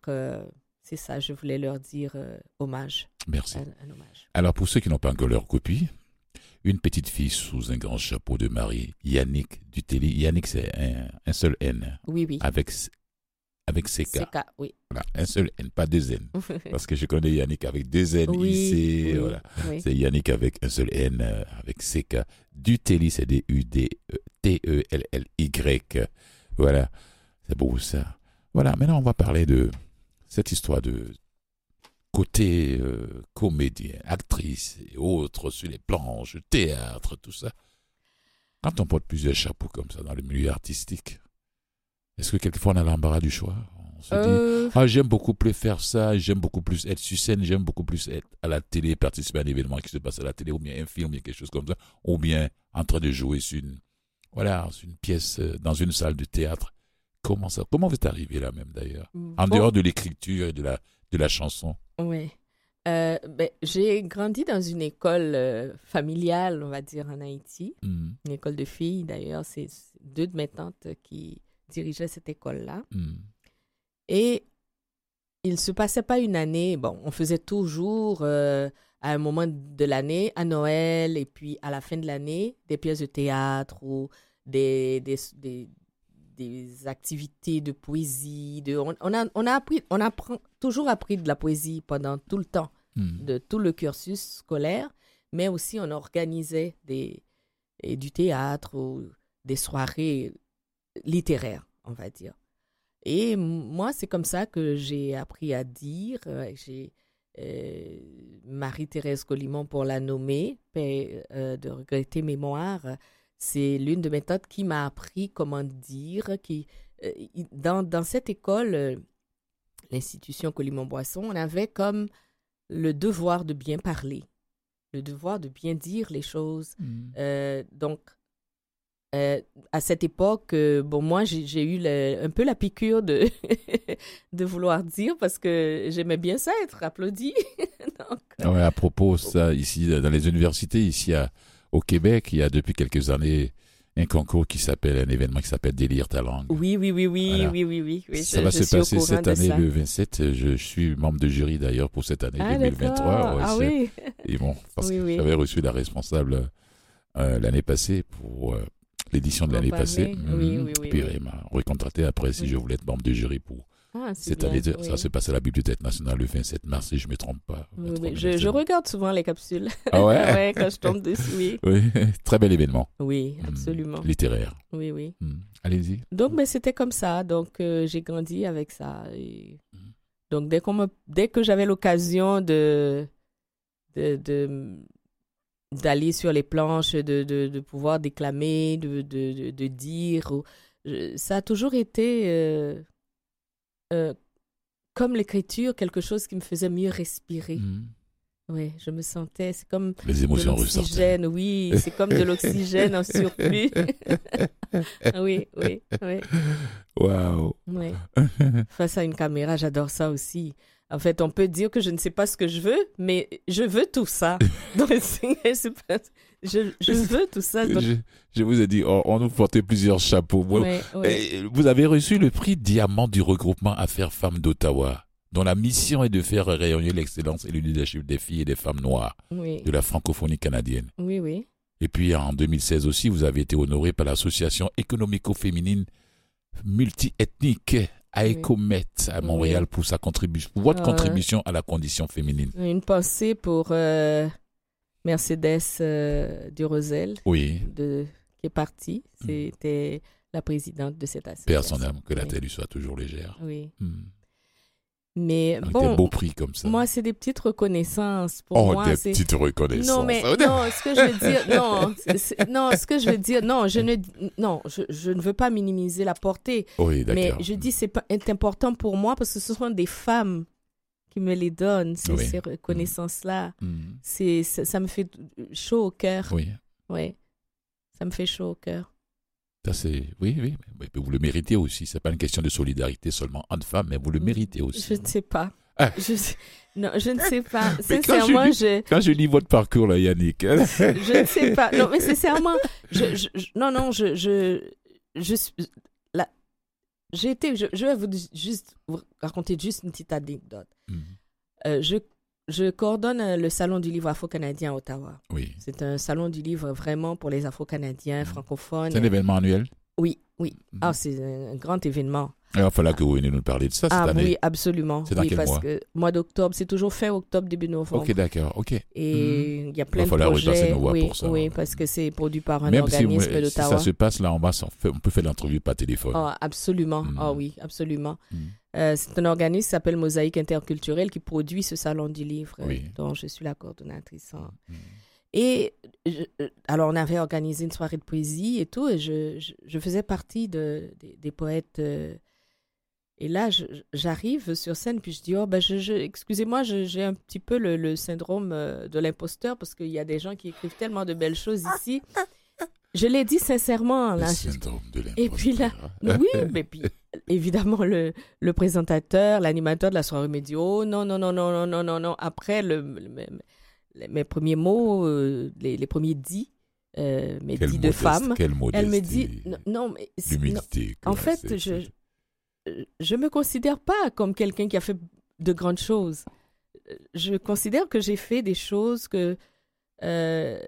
c'est ça, je voulais leur dire hommage, Merci. un, un hommage. Alors, pour ceux qui n'ont pas encore leur copie, une petite fille sous un grand chapeau de Marie, Yannick du Télé. Yannick, c'est un, un seul N, Oui, oui. avec, avec CK. Cas, oui. Voilà, un seul N, pas deux N. Parce que je connais Yannick avec deux N oui, ici. oui, Voilà. oui. C'est Yannick avec un seul N, euh, avec CK. Du Télé, c'est D-U-D-T-E-L-L-Y. Voilà. C'est beau ça. Voilà, maintenant on va parler de cette histoire de côté euh, comédien, actrice et autres sur les planches, théâtre, tout ça. Quand on porte plusieurs chapeaux comme ça dans le milieu artistique, est-ce que quelquefois on a l'embarras du choix? On se dit, Euh, ah, j'aime beaucoup plus faire ça, j'aime beaucoup plus être sur scène, j'aime beaucoup plus être à la télé, participer à un événement qui se passe à la télé, ou bien un film, ou bien quelque chose comme ça, ou bien en train de jouer sur une, voilà, sur une pièce euh, dans une salle de théâtre. Comment ça, comment vous êtes arrivé là même d'ailleurs? En bon, dehors de l'écriture et de la, de la chanson. Oui. Euh, ben, j'ai grandi dans une école euh, familiale, on va dire, en Haïti. Hmm, Une école de filles, d'ailleurs. C'est deux de mes tantes qui dirigeaient cette école-là. hmm, Et il se passait pas une année. Bon, on faisait toujours, euh, à un moment de l'année, à Noël et puis à la fin de l'année, des pièces de théâtre ou des, des, des, des activités de poésie. De, on, on a, on, a appris, on apprend toujours appris de la poésie pendant tout le temps hmm. de tout le cursus scolaire, mais aussi on organisait des, et du théâtre ou des soirées littéraires, on va dire. Et moi, c'est comme ça que j'ai appris à dire. Euh, J'ai euh, Marie-Thérèse Colimon pour la nommer, paix euh, de regretter mémoire. C'est l'une de mes tantes qui m'a appris comment dire. Qui, euh, dans, dans cette école, euh, l'institution Colimon-Boisson, on avait comme le devoir de bien parler, le devoir de bien dire les choses. Hmm. Euh, donc, euh, à cette époque, euh, bon, moi, j'ai eu le- un peu la piqûre de, de vouloir dire parce que j'aimais bien ça, être applaudi. Donc, Ah ouais, à propos, ça, ici, dans les universités, ici à, au Québec, il y a depuis quelques années un concours qui s'appelle, un événement qui s'appelle Délire ta langue. oui, oui, oui, oui, Voilà. oui, oui, oui. oui, ça je- va je se passer cette année ça. le 27. Je, je suis membre de jury d'ailleurs pour cette année Ah, 2023. d'accord. Ouais, ah oui. Et bon, parce Oui, que oui. j'avais reçu la responsable euh, l'année passée pour euh, l'édition de l'année passée. Oui, Mhm. oui, oui, Puis elle m'a recontracté après si je voulais être membre de jury pour Ah, c'est cette année. oui. Ça s'est passé à la Bibliothèque nationale le 27 mars, si je ne me trompe pas. Oui, 23 oui. Je, regarde souvent les capsules. Ah ouais, ouais, quand je tombe dessus, oui. Très bel événement. Oui, Mhm. absolument. Littéraire. Oui, oui. Mhm. Allez-y. Donc, ben, c'était comme ça. Donc, euh, j'ai grandi avec ça. Et... Mhm. Donc, dès, qu'on me... dès que j'avais l'occasion de... de, de- d'aller sur les planches, de, de, de pouvoir déclamer, de, dire, je- ça a toujours été, euh, euh, comme l'écriture, quelque chose qui me faisait mieux respirer. Mhm. Oui, je me sentais, c'est comme Les de émotions l'oxygène, oui, c'est comme de l'oxygène en surplus. oui, oui, oui. Waouh. Oui. Face à une caméra, j'adore ça aussi. En fait, on peut dire que je ne sais pas ce que je veux, mais je veux tout ça. Donc, c'est- je, je veux tout ça. Donc, Je, je vous ai dit, on, on nous portait plusieurs chapeaux. Moi, ouais, ouais. Et vous avez reçu le prix Diamant du regroupement Affaires Femmes d'Ottawa, dont la mission est de faire rayonner l'excellence et le leadership des filles et des femmes noires Oui, de la francophonie canadienne. oui, oui. Et puis en 2016 aussi, vous avez été honoré par l'association économico-féminine multiethnique AECOMET à Montréal pour sa contribution, pour votre contribution à la condition féminine. Une pensée pour euh, Mercedes euh, Durosel, Oui, de, qui est partie. C'était la présidente de cette association. Père son âme, que la Oui. tête lui soit toujours légère. Oui. Hmm. Mais Avec bon, des beaux prix comme ça. moi, c'est des petites reconnaissances. Pour oh, moi, des petites reconnaissances. Non, mais non, ce que je veux dire, non, ce que je veux dire, non, je ne, non, je, je ne veux pas minimiser la portée, Oui, mais d'accord. je dis c'est important pour moi parce que ce sont des femmes qui me les donnent ces, Oui. ces reconnaissances-là. C'est, ça, ça me fait chaud au cœur, Oui. ouais, ça me fait chaud au cœur. Ça, c'est... Oui, oui, mais vous le méritez aussi. C'est pas une question de solidarité seulement entre femmes, mais vous le méritez aussi. Je ne sais pas. Ah. Je non, je ne sais pas. Mais quand Sincèrement, je je, Quand je lis votre parcours, là, Yannick, hein, je ne sais pas. Non, mais sincèrement, je, non, non, je, je, je. J'ai été, je, je vais vous di- juste vous raconter juste une petite anecdote. Mhm. Euh, je, je coordonne euh, le salon du livre afro-canadien à Ottawa. oui. C'est un salon du livre vraiment pour les afro-canadiens, francophones. C'est un événement annuel? Oui, oui. Mhm. Ah, c'est un grand événement. Il va falloir que vous veniez nous parler de ça cette Ah année. oui, absolument. C'est dans oui, quel parce mois que mois d'octobre, c'est toujours fin octobre, début novembre. Ok, d'accord, ok. Et il y a plein de projets. oui, pour ça. oui, parce que c'est produit par un Même si, organisme si d'Ottawa. ça se passe là en bas, on, peut faire l'entrevue par téléphone. Ah, absolument. Mhm. Ah oui, absolument. Mhm. Euh, c'est un organisme qui s'appelle Mosaïque Interculturelle qui produit ce salon du livre Oui. dont je suis la coordonnatrice. Mhm. Et je- euh, alors, on avait organisé une soirée de poésie et tout, et je, je, je faisais partie de, des, des poètes. euh, et là, j'arrive sur scène, puis je dis, oh, ben, je, je- excusez-moi, j'ai un petit peu le, le syndrome euh, de l'imposteur, parce qu'il y a des gens qui écrivent tellement de belles choses ici. Je l'ai dit sincèrement. Le Là, syndrome de Et puis là, l'imposteur. oui, mais puis évidemment le, le présentateur, l'animateur de la soirée me dit oh non non non non non non non non après le, le- mes, premiers mots, euh, les, les premiers dits, euh, mes Quelle dits de femme, elle me dit non, mais c'est- non, en fait je je me considère pas comme quelqu'un qui a fait de grandes choses. Je considère que j'ai fait des choses que euh,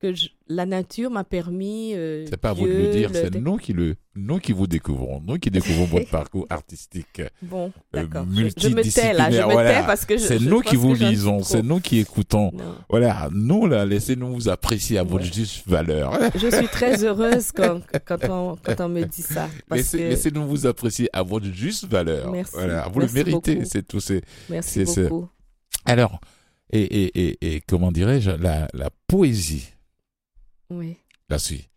que je- la nature m'a permis. euh, C'est pas à vous de le dire, le- c'est nous qui le, nous qui vous découvrons, nous qui découvrons votre parcours artistique. Bon, euh, d'accord. Je- je, me tais là, je multidisciplinaire, me voilà. tais parce que je, C'est nous qui vous lisons, c'est nous qui écoutons. Non. Voilà, nous là, laissez-nous vous apprécier à votre juste valeur. Je suis très heureuse quand, quand, on, quand on me dit ça. Parce Laissez, que, laissez-nous vous apprécier à votre juste valeur. Merci. Voilà, vous Merci le méritez, c'est tout. C'est merci beaucoup. alors et et et, et comment dirais-je la la poésie. Oui. Là, si.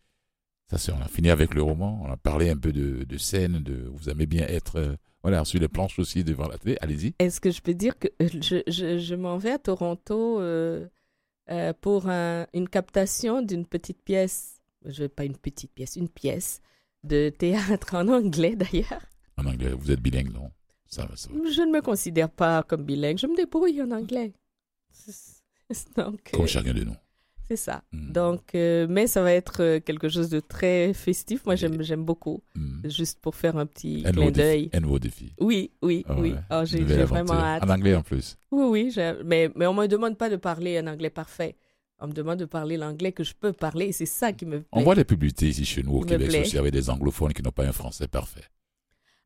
Ça, c'est, on a fini avec le roman. On a parlé un peu de, de scène, de, vous aimez bien être, euh, voilà, sur les planches aussi devant la télé. Allez-y. Est-ce que je peux dire que euh, je, je, je m'en vais à Toronto euh, euh, pour un- une captation d'une petite pièce je pas une petite pièce, une pièce de théâtre en anglais d'ailleurs. En anglais, vous êtes bilingue, non? Ça, ça va. Je ne me considère pas comme bilingue, je me débrouille en anglais. Donc, Comme chacun de nous. C'est ça. Mm. Donc, euh, mais ça va être euh, quelque chose de très festif. Moi, j'aime, j'aime beaucoup. Mm. Juste pour faire un petit clin d'œil. défi. Un nouveau défi. Oui, oui, Ah oui. Oh, j'ai, vraiment hâte. En anglais en plus. Oui, oui. Mais, mais on me demande pas de parler un anglais parfait. On me demande de parler l'anglais que je peux parler. Et c'est ça qui me plaît. On voit des publicités ici chez nous au Québec aussi avec des anglophones qui n'ont pas un français parfait.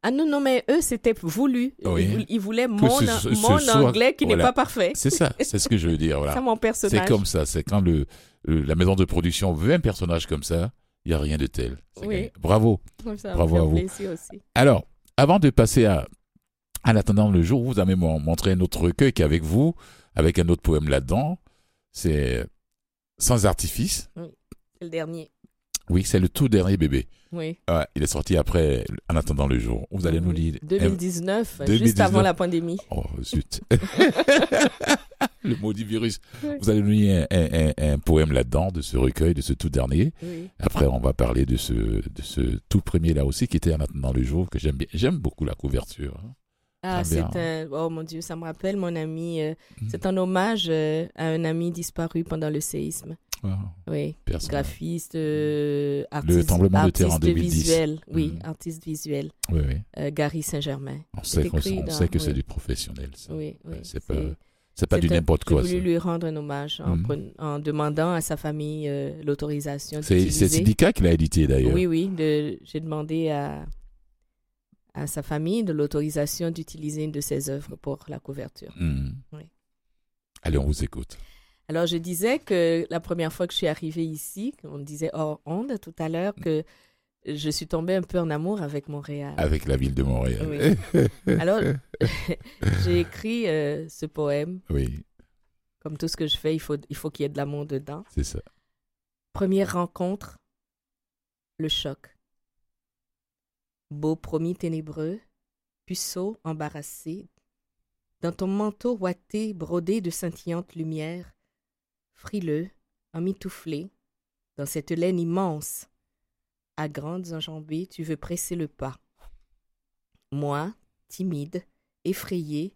Ah non, non, mais eux, c'était voulu. Oui. Ils, voulaient- mon, ce- an- ce- mon ce soit- anglais qui n'est pas parfait. C'est ça, c'est ce que je veux dire. C'est Voilà. mon C'est personnage. comme ça, c'est quand le, le- la maison de production veut un personnage comme ça, il n'y a rien de tel. C'est Oui. Bravo. Ça, Bravo à vous. aussi. Alors, avant de passer à En attendant le jour, vous avez mon- montré un autre recueil qui est avec vous, avec un autre poème là-dedans. C'est Sans artifice. C'est le dernier. Oui, c'est le tout dernier bébé. Oui. Ouais, il est sorti après En attendant le jour. Vous allez nous lire. 2019, juste 2019. avant la pandémie. Oh, zut. le maudit virus. Oui. Vous allez nous lire un, un- un- un poème là-dedans, de ce recueil, de ce tout dernier. Oui. Après, on va parler de ce, de ce tout premier là aussi, qui était En attendant le jour, que j'aime bien. J'aime beaucoup la couverture. hein. Ah, c'est bien. un. Oh mon Dieu, ça me rappelle mon ami. euh, Mm. C'est un hommage euh, à un ami disparu pendant le séisme. Wow, Oui. personne. Graphiste, euh, artiste. tremblement de terre en artiste 2010. visuel. Oui, Mm. artiste visuel. Oui, oui. Euh, Gary Saint-Germain. On sait, qu'on- écrit on dans- sait que c'est du professionnel. ça. Oui, oui. C'est pas, c'est pas du n'importe J'ai quoi. voulu ça. lui rendre un hommage en, Mm. en demandant à sa famille euh, l'autorisation C'est c'est. Syndicat qui l'a édité d'ailleurs. Oui, oui. de- J'ai demandé à, à sa famille de l'autorisation d'utiliser une de ses œuvres pour la couverture. Oui. Allez, on vous écoute. Alors, je disais que la première fois que je suis arrivée ici, on disait hors onde tout à l'heure, que je suis tombée un peu en amour avec Montréal. Avec la ville de Montréal. Alors, j'ai écrit euh, ce poème. oui, Comme tout ce que je fais, il faut il faut qu'il y ait de l'amour dedans. c'est ça. Première rencontre, le choc. Beau promis ténébreux, puceau embarrassé, dans ton manteau ouaté brodé de scintillantes lumières, frileux, emmitouflé, dans cette laine immense, à grandes enjambées, tu veux presser le pas. Moi, timide, effrayée,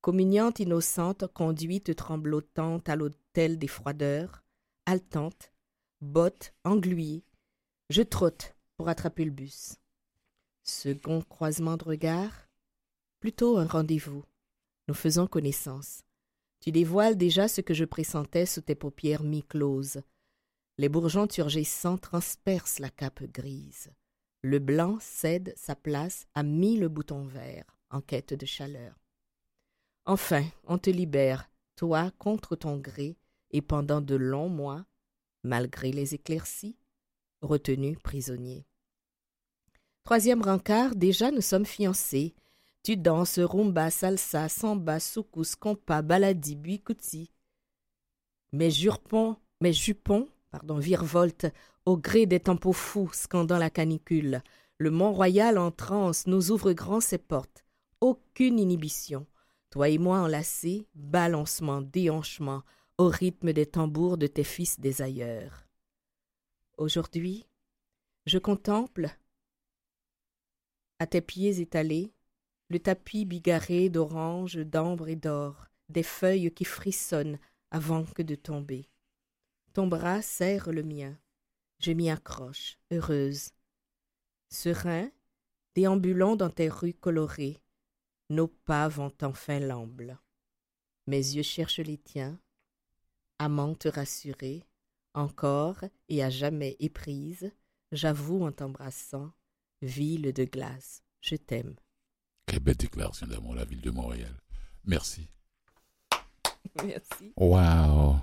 communiante innocente, conduite tremblotante à l'hôtel des froideurs, haletante, botte engluée, je trotte pour attraper le bus. Second croisement de regard, plutôt un rendez-vous. Nous faisons connaissance. Tu dévoiles déjà ce que je pressentais sous tes paupières mi-closes. Les bourgeons turgescents transpercent la cape grise. Le blanc cède sa place à mille boutons verts en quête de chaleur. Enfin, on te libère, toi contre ton gré, et pendant de longs mois, malgré les éclaircies, retenu prisonnier. Troisième rencard, déjà nous sommes fiancés. Tu danses rumba, salsa, samba, soukous, compas, baladi, buikuti. Mes jupons, mes jupons, pardon, virevoltent au gré des tempos fous, scandant la canicule. Le Mont-Royal en transe nous ouvre grand ses portes. Aucune inhibition. Toi et moi enlacés, balancement, déhanchement, au rythme des tambours de tes fils des ailleurs. Aujourd'hui, je contemple, à tes pieds étalés, le tapis bigarré d'orange, d'ambre et d'or, des feuilles qui frissonnent avant que de tomber. Ton bras serre le mien, je m'y accroche, heureuse. Serein, déambulant dans tes rues colorées, nos pas vont enfin l'amble. Mes yeux cherchent les tiens, amante rassurée, encore et à jamais éprise, j'avoue en t'embrassant, ville de glace, je t'aime. Quelle belle déclaration d'amour, la ville de Montréal. Merci. Merci. Waouh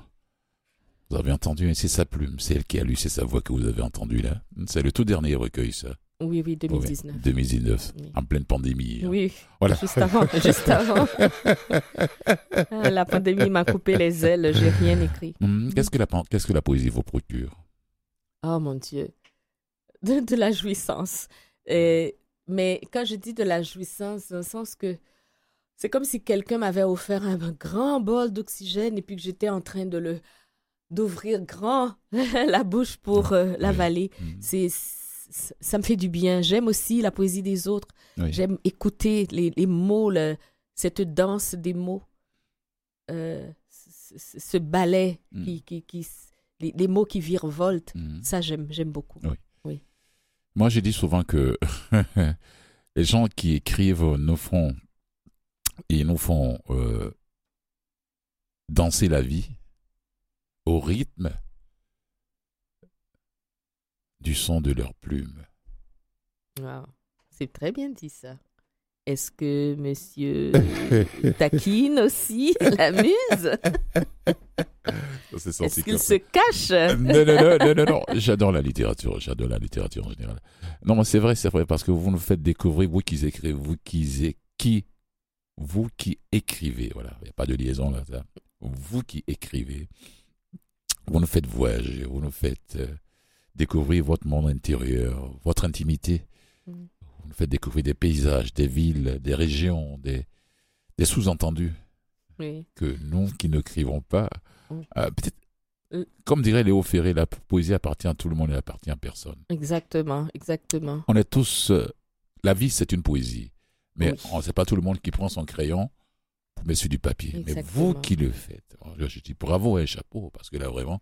Vous avez entendu, hein, c'est sa plume, c'est elle qui a lu, c'est sa voix que vous avez entendue là. C'est le tout dernier recueil, ça. Oui, oui, Oui, 2019. 2019, Oui. en pleine pandémie. hein. Oui, Voilà. juste avant, juste avant. Ah, La pandémie m'a coupé les ailes, j'ai rien écrit. Qu'est-ce que la, pan- qu'est-ce que la poésie vous procure? Oh mon Dieu. De, de la jouissance. Et- mais quand je dis de la jouissance, dans le sens que c'est comme si quelqu'un m'avait offert un grand bol d'oxygène et puis que j'étais en train de le d'ouvrir grand la bouche pour euh, la Oui. vallée. Mhm. C'est, ça me fait du bien. J'aime aussi la poésie des autres. Oui. J'aime écouter les, les mots, le- cette danse des mots, euh, ce, ballet, Mm. qui, qui, qui- les, les mots qui virevoltent. Mhm. Ça, j'aime, j'aime beaucoup. Oui. Moi, je dis souvent que les gens qui écrivent nous font, ils nous font euh, danser la vie au rythme du son de leurs plumes. Wow. C'est très bien dit ça. Est-ce que monsieur taquine aussi la muse? Est-ce qu'il se cache non, non, non, non, non, non. J'adore la littérature. J'adore la littérature en général. Non, mais c'est vrai, c'est vrai, parce que vous nous faites découvrir, vous qui écrivez, vous qui, qui, vous qui écrivez, voilà, il n'y a pas de liaison là. Vous qui écrivez, vous nous faites voyager, vous nous faites euh, découvrir votre monde intérieur, votre intimité. Mm. Vous nous faites découvrir des paysages, des villes, des régions, des, des sous-entendus Oui. que nous qui n'écrivons pas, Mm. euh, peut-être, Euh. comme dirait Léo Ferré, la poésie appartient à tout le monde et appartient à personne. Exactement, exactement. On est tous. euh, la vie, c'est une poésie. Mais Oui. on sait pas tout le monde qui prend son crayon pour mettre sur du papier. Mais vous qui le faites, je dis bravo et chapeau, parce que là, vraiment,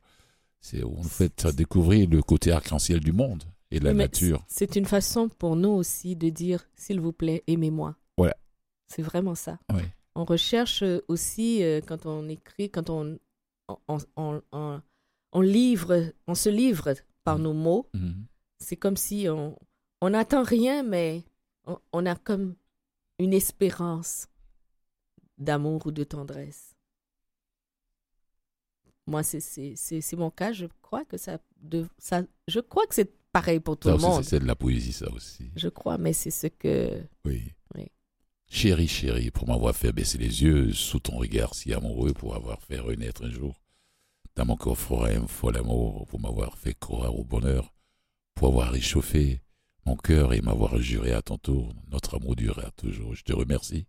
c'est vous faites découvrir le côté arc-en-ciel du monde et de la mais nature. C'est une façon pour nous aussi de dire, s'il vous plaît, aimez-moi. Voilà. C'est vraiment ça. Oui. On recherche euh, aussi, euh, quand on écrit, quand on, on, on, on- on livre, on se livre par Mm. nos mots, Mhm. c'est comme si on on n'attend rien, mais on, a comme une espérance d'amour ou de tendresse. Moi, c'est- mon cas. Je crois que ça, de, ça, je crois que c'est pareil pour tout Ça le aussi, monde. c'est de la poésie, ça aussi. Je crois, mais c'est ce que. Oui. Chérie, chérie, pour m'avoir fait baisser les yeux sous ton regard si amoureux, pour avoir fait renaître un jour dans mon corps fort un fol amour, pour m'avoir fait croire au bonheur, pour avoir réchauffé mon cœur et m'avoir juré à ton tour, notre amour durera toujours. Je te remercie.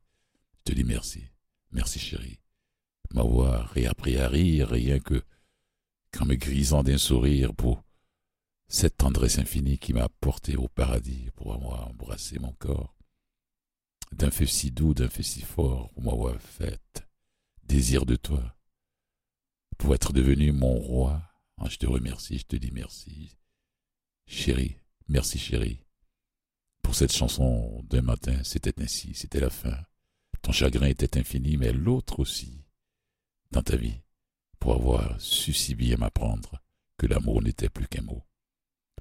Je te dis merci. Merci, chérie. M'avoir réappris à rire, rien que qu'en me grisant d'un sourire pour cette tendresse infinie qui m'a porté au paradis, pour avoir embrassé mon corps d'un feu si doux, d'un feu si fort, pour m'avoir fait désir de toi, pour être devenu mon roi. Ah, je te remercie, je te dis merci. Chérie, merci chérie. Pour cette chanson d'un matin, c'était ainsi, c'était la fin. Ton chagrin était infini, mais l'autre aussi, dans ta vie, pour avoir su si bien m'apprendre que l'amour n'était plus qu'un mot,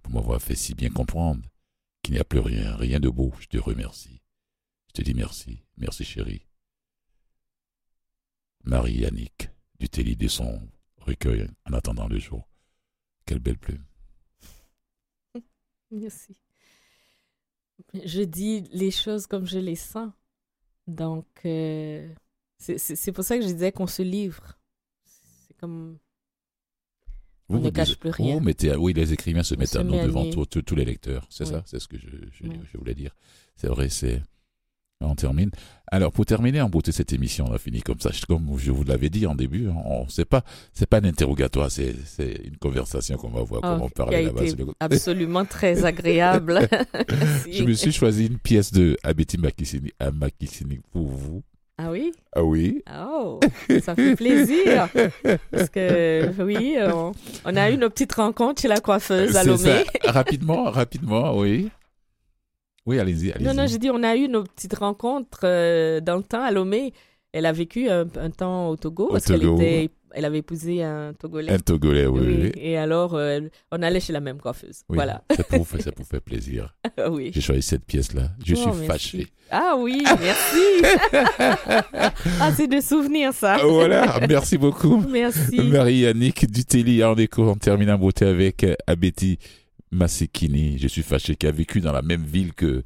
pour m'avoir fait si bien comprendre qu'il n'y a plus rien, rien de beau, je te remercie. Je te dis merci, merci chérie. Marie Yannick, du Téli de son recueil en attendant le jour. Quelle belle plume. Merci. Je dis les choses comme je les sens. Donc, euh, c'est- pour ça que je disais qu'on se livre. C'est comme. On ne cache plus rien. vous mettez oui, les écrivains se On mettent se à nous devant tous- les lecteurs. C'est Oui. ça, c'est ce que je, je- Oui. je voulais dire. C'est vrai, c'est. On termine. Alors, pour terminer en beauté cette émission, on a fini comme ça. Comme je vous l'avais dit en début, hein, on c'est pas, c'est pas un interrogatoire, c'est, c'est une conversation qu'on va voir Ah, comment parler là-bas. absolument très agréable. Je me suis choisi une pièce de Abeti Makissini, à Makissini pour vous. Ah oui? Ah oui? Oh, ça fait plaisir. Parce que, oui, on, on a eu nos petites rencontres chez la coiffeuse à C'est ça. Lomé. Rapidement, rapidement, oui. Oui, allez-y. Non, non, j'ai dit, on a eu nos petites rencontres euh, dans le temps à Lomé. Elle a vécu un, un temps au Togo Au parce qu'elle Togo. était, elle avait épousé un Togolais. Un Togolais, oui. oui. oui. Et alors, euh, on allait chez la même coiffeuse. Oui, Voilà. Ça pour, ça faire plaisir. oui. J'ai choisi cette pièce-là. Je Oh, suis merci. fâché. Ah oui, merci. ah, c'est des souvenirs, ça. Ah, voilà, merci beaucoup. Merci. Marie-Yannick Dutelli en écho. On termine en beauté avec euh, Abeti Massekini, je suis fâché, qui a vécu dans la même ville que,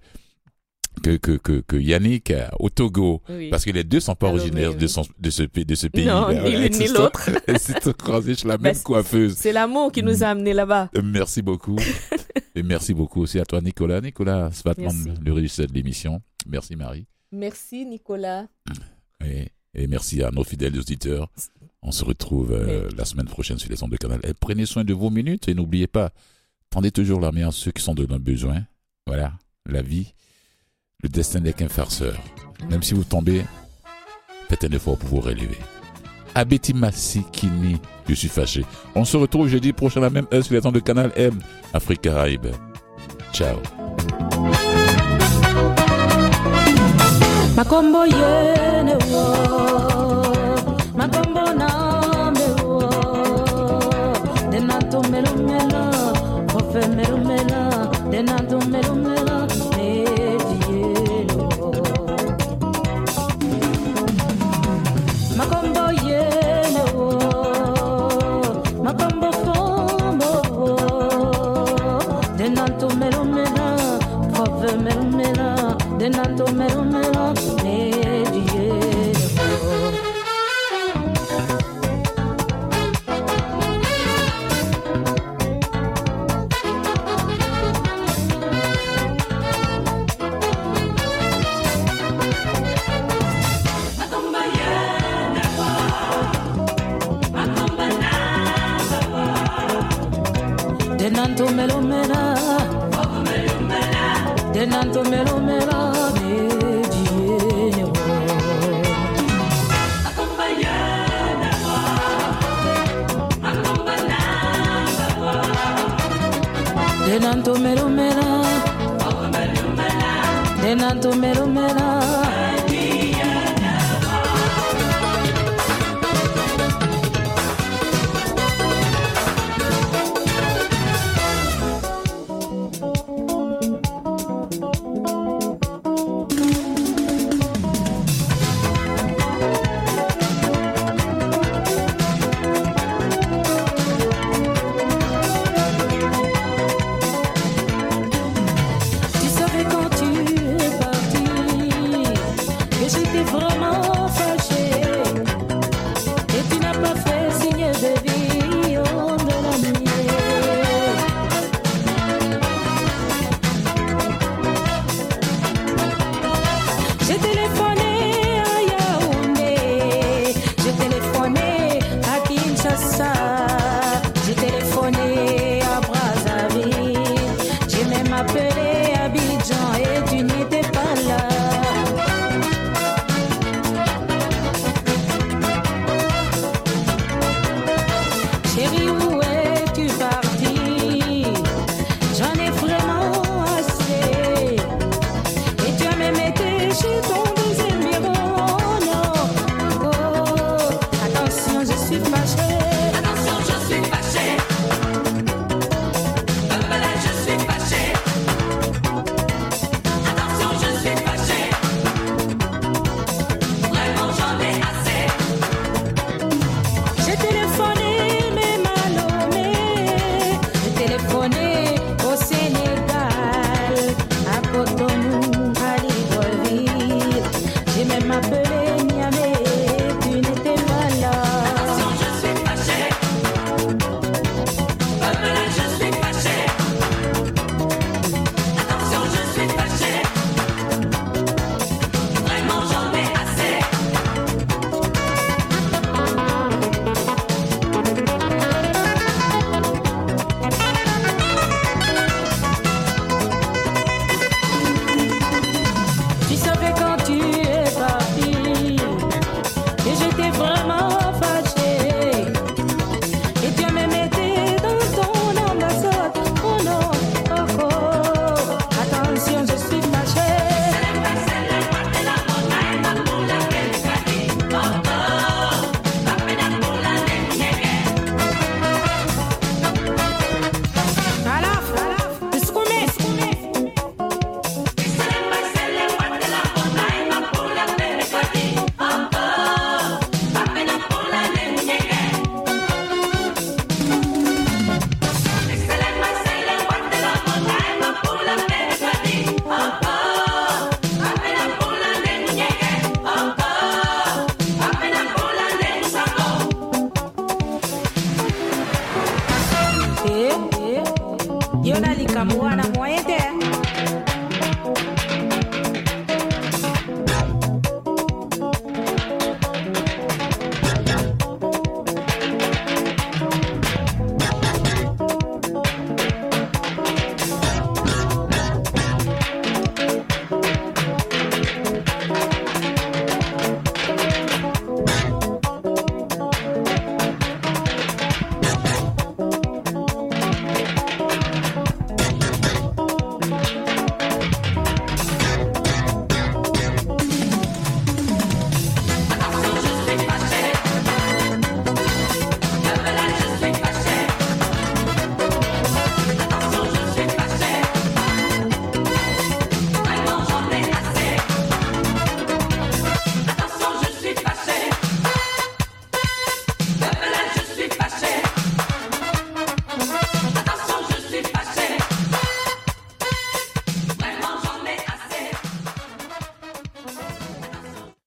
que, que, que, Yannick euh, au Togo, oui. parce que les deux sont pas originaires. De, son, de, ce, de ce pays. Non, ah ni l'une ni l'autre. Elles se sont la même coiffeuse. C'est l'amour qui nous a amenés là-bas. Euh, merci beaucoup. Et merci beaucoup aussi à toi, Nicolas. Nicolas Svatman, le régisseur de l'émission. Merci, Marie. Merci, Nicolas. Et, et, merci à nos fidèles auditeurs. On se retrouve euh, la semaine prochaine sur les ondes de Canal. Prenez soin de vos minutes et n'oubliez pas, Rendez toujours la main à ceux qui sont de nos besoins. Voilà, la vie, le destin n'est qu'un farceur. Même si vous tombez, faites un effort pour vous relever. Abeti Massikini, je suis fâché. On se retrouve jeudi prochain à la même heure sur les temps de Canal M, Afrique Caraïbe. Ciao. Then I told me, me,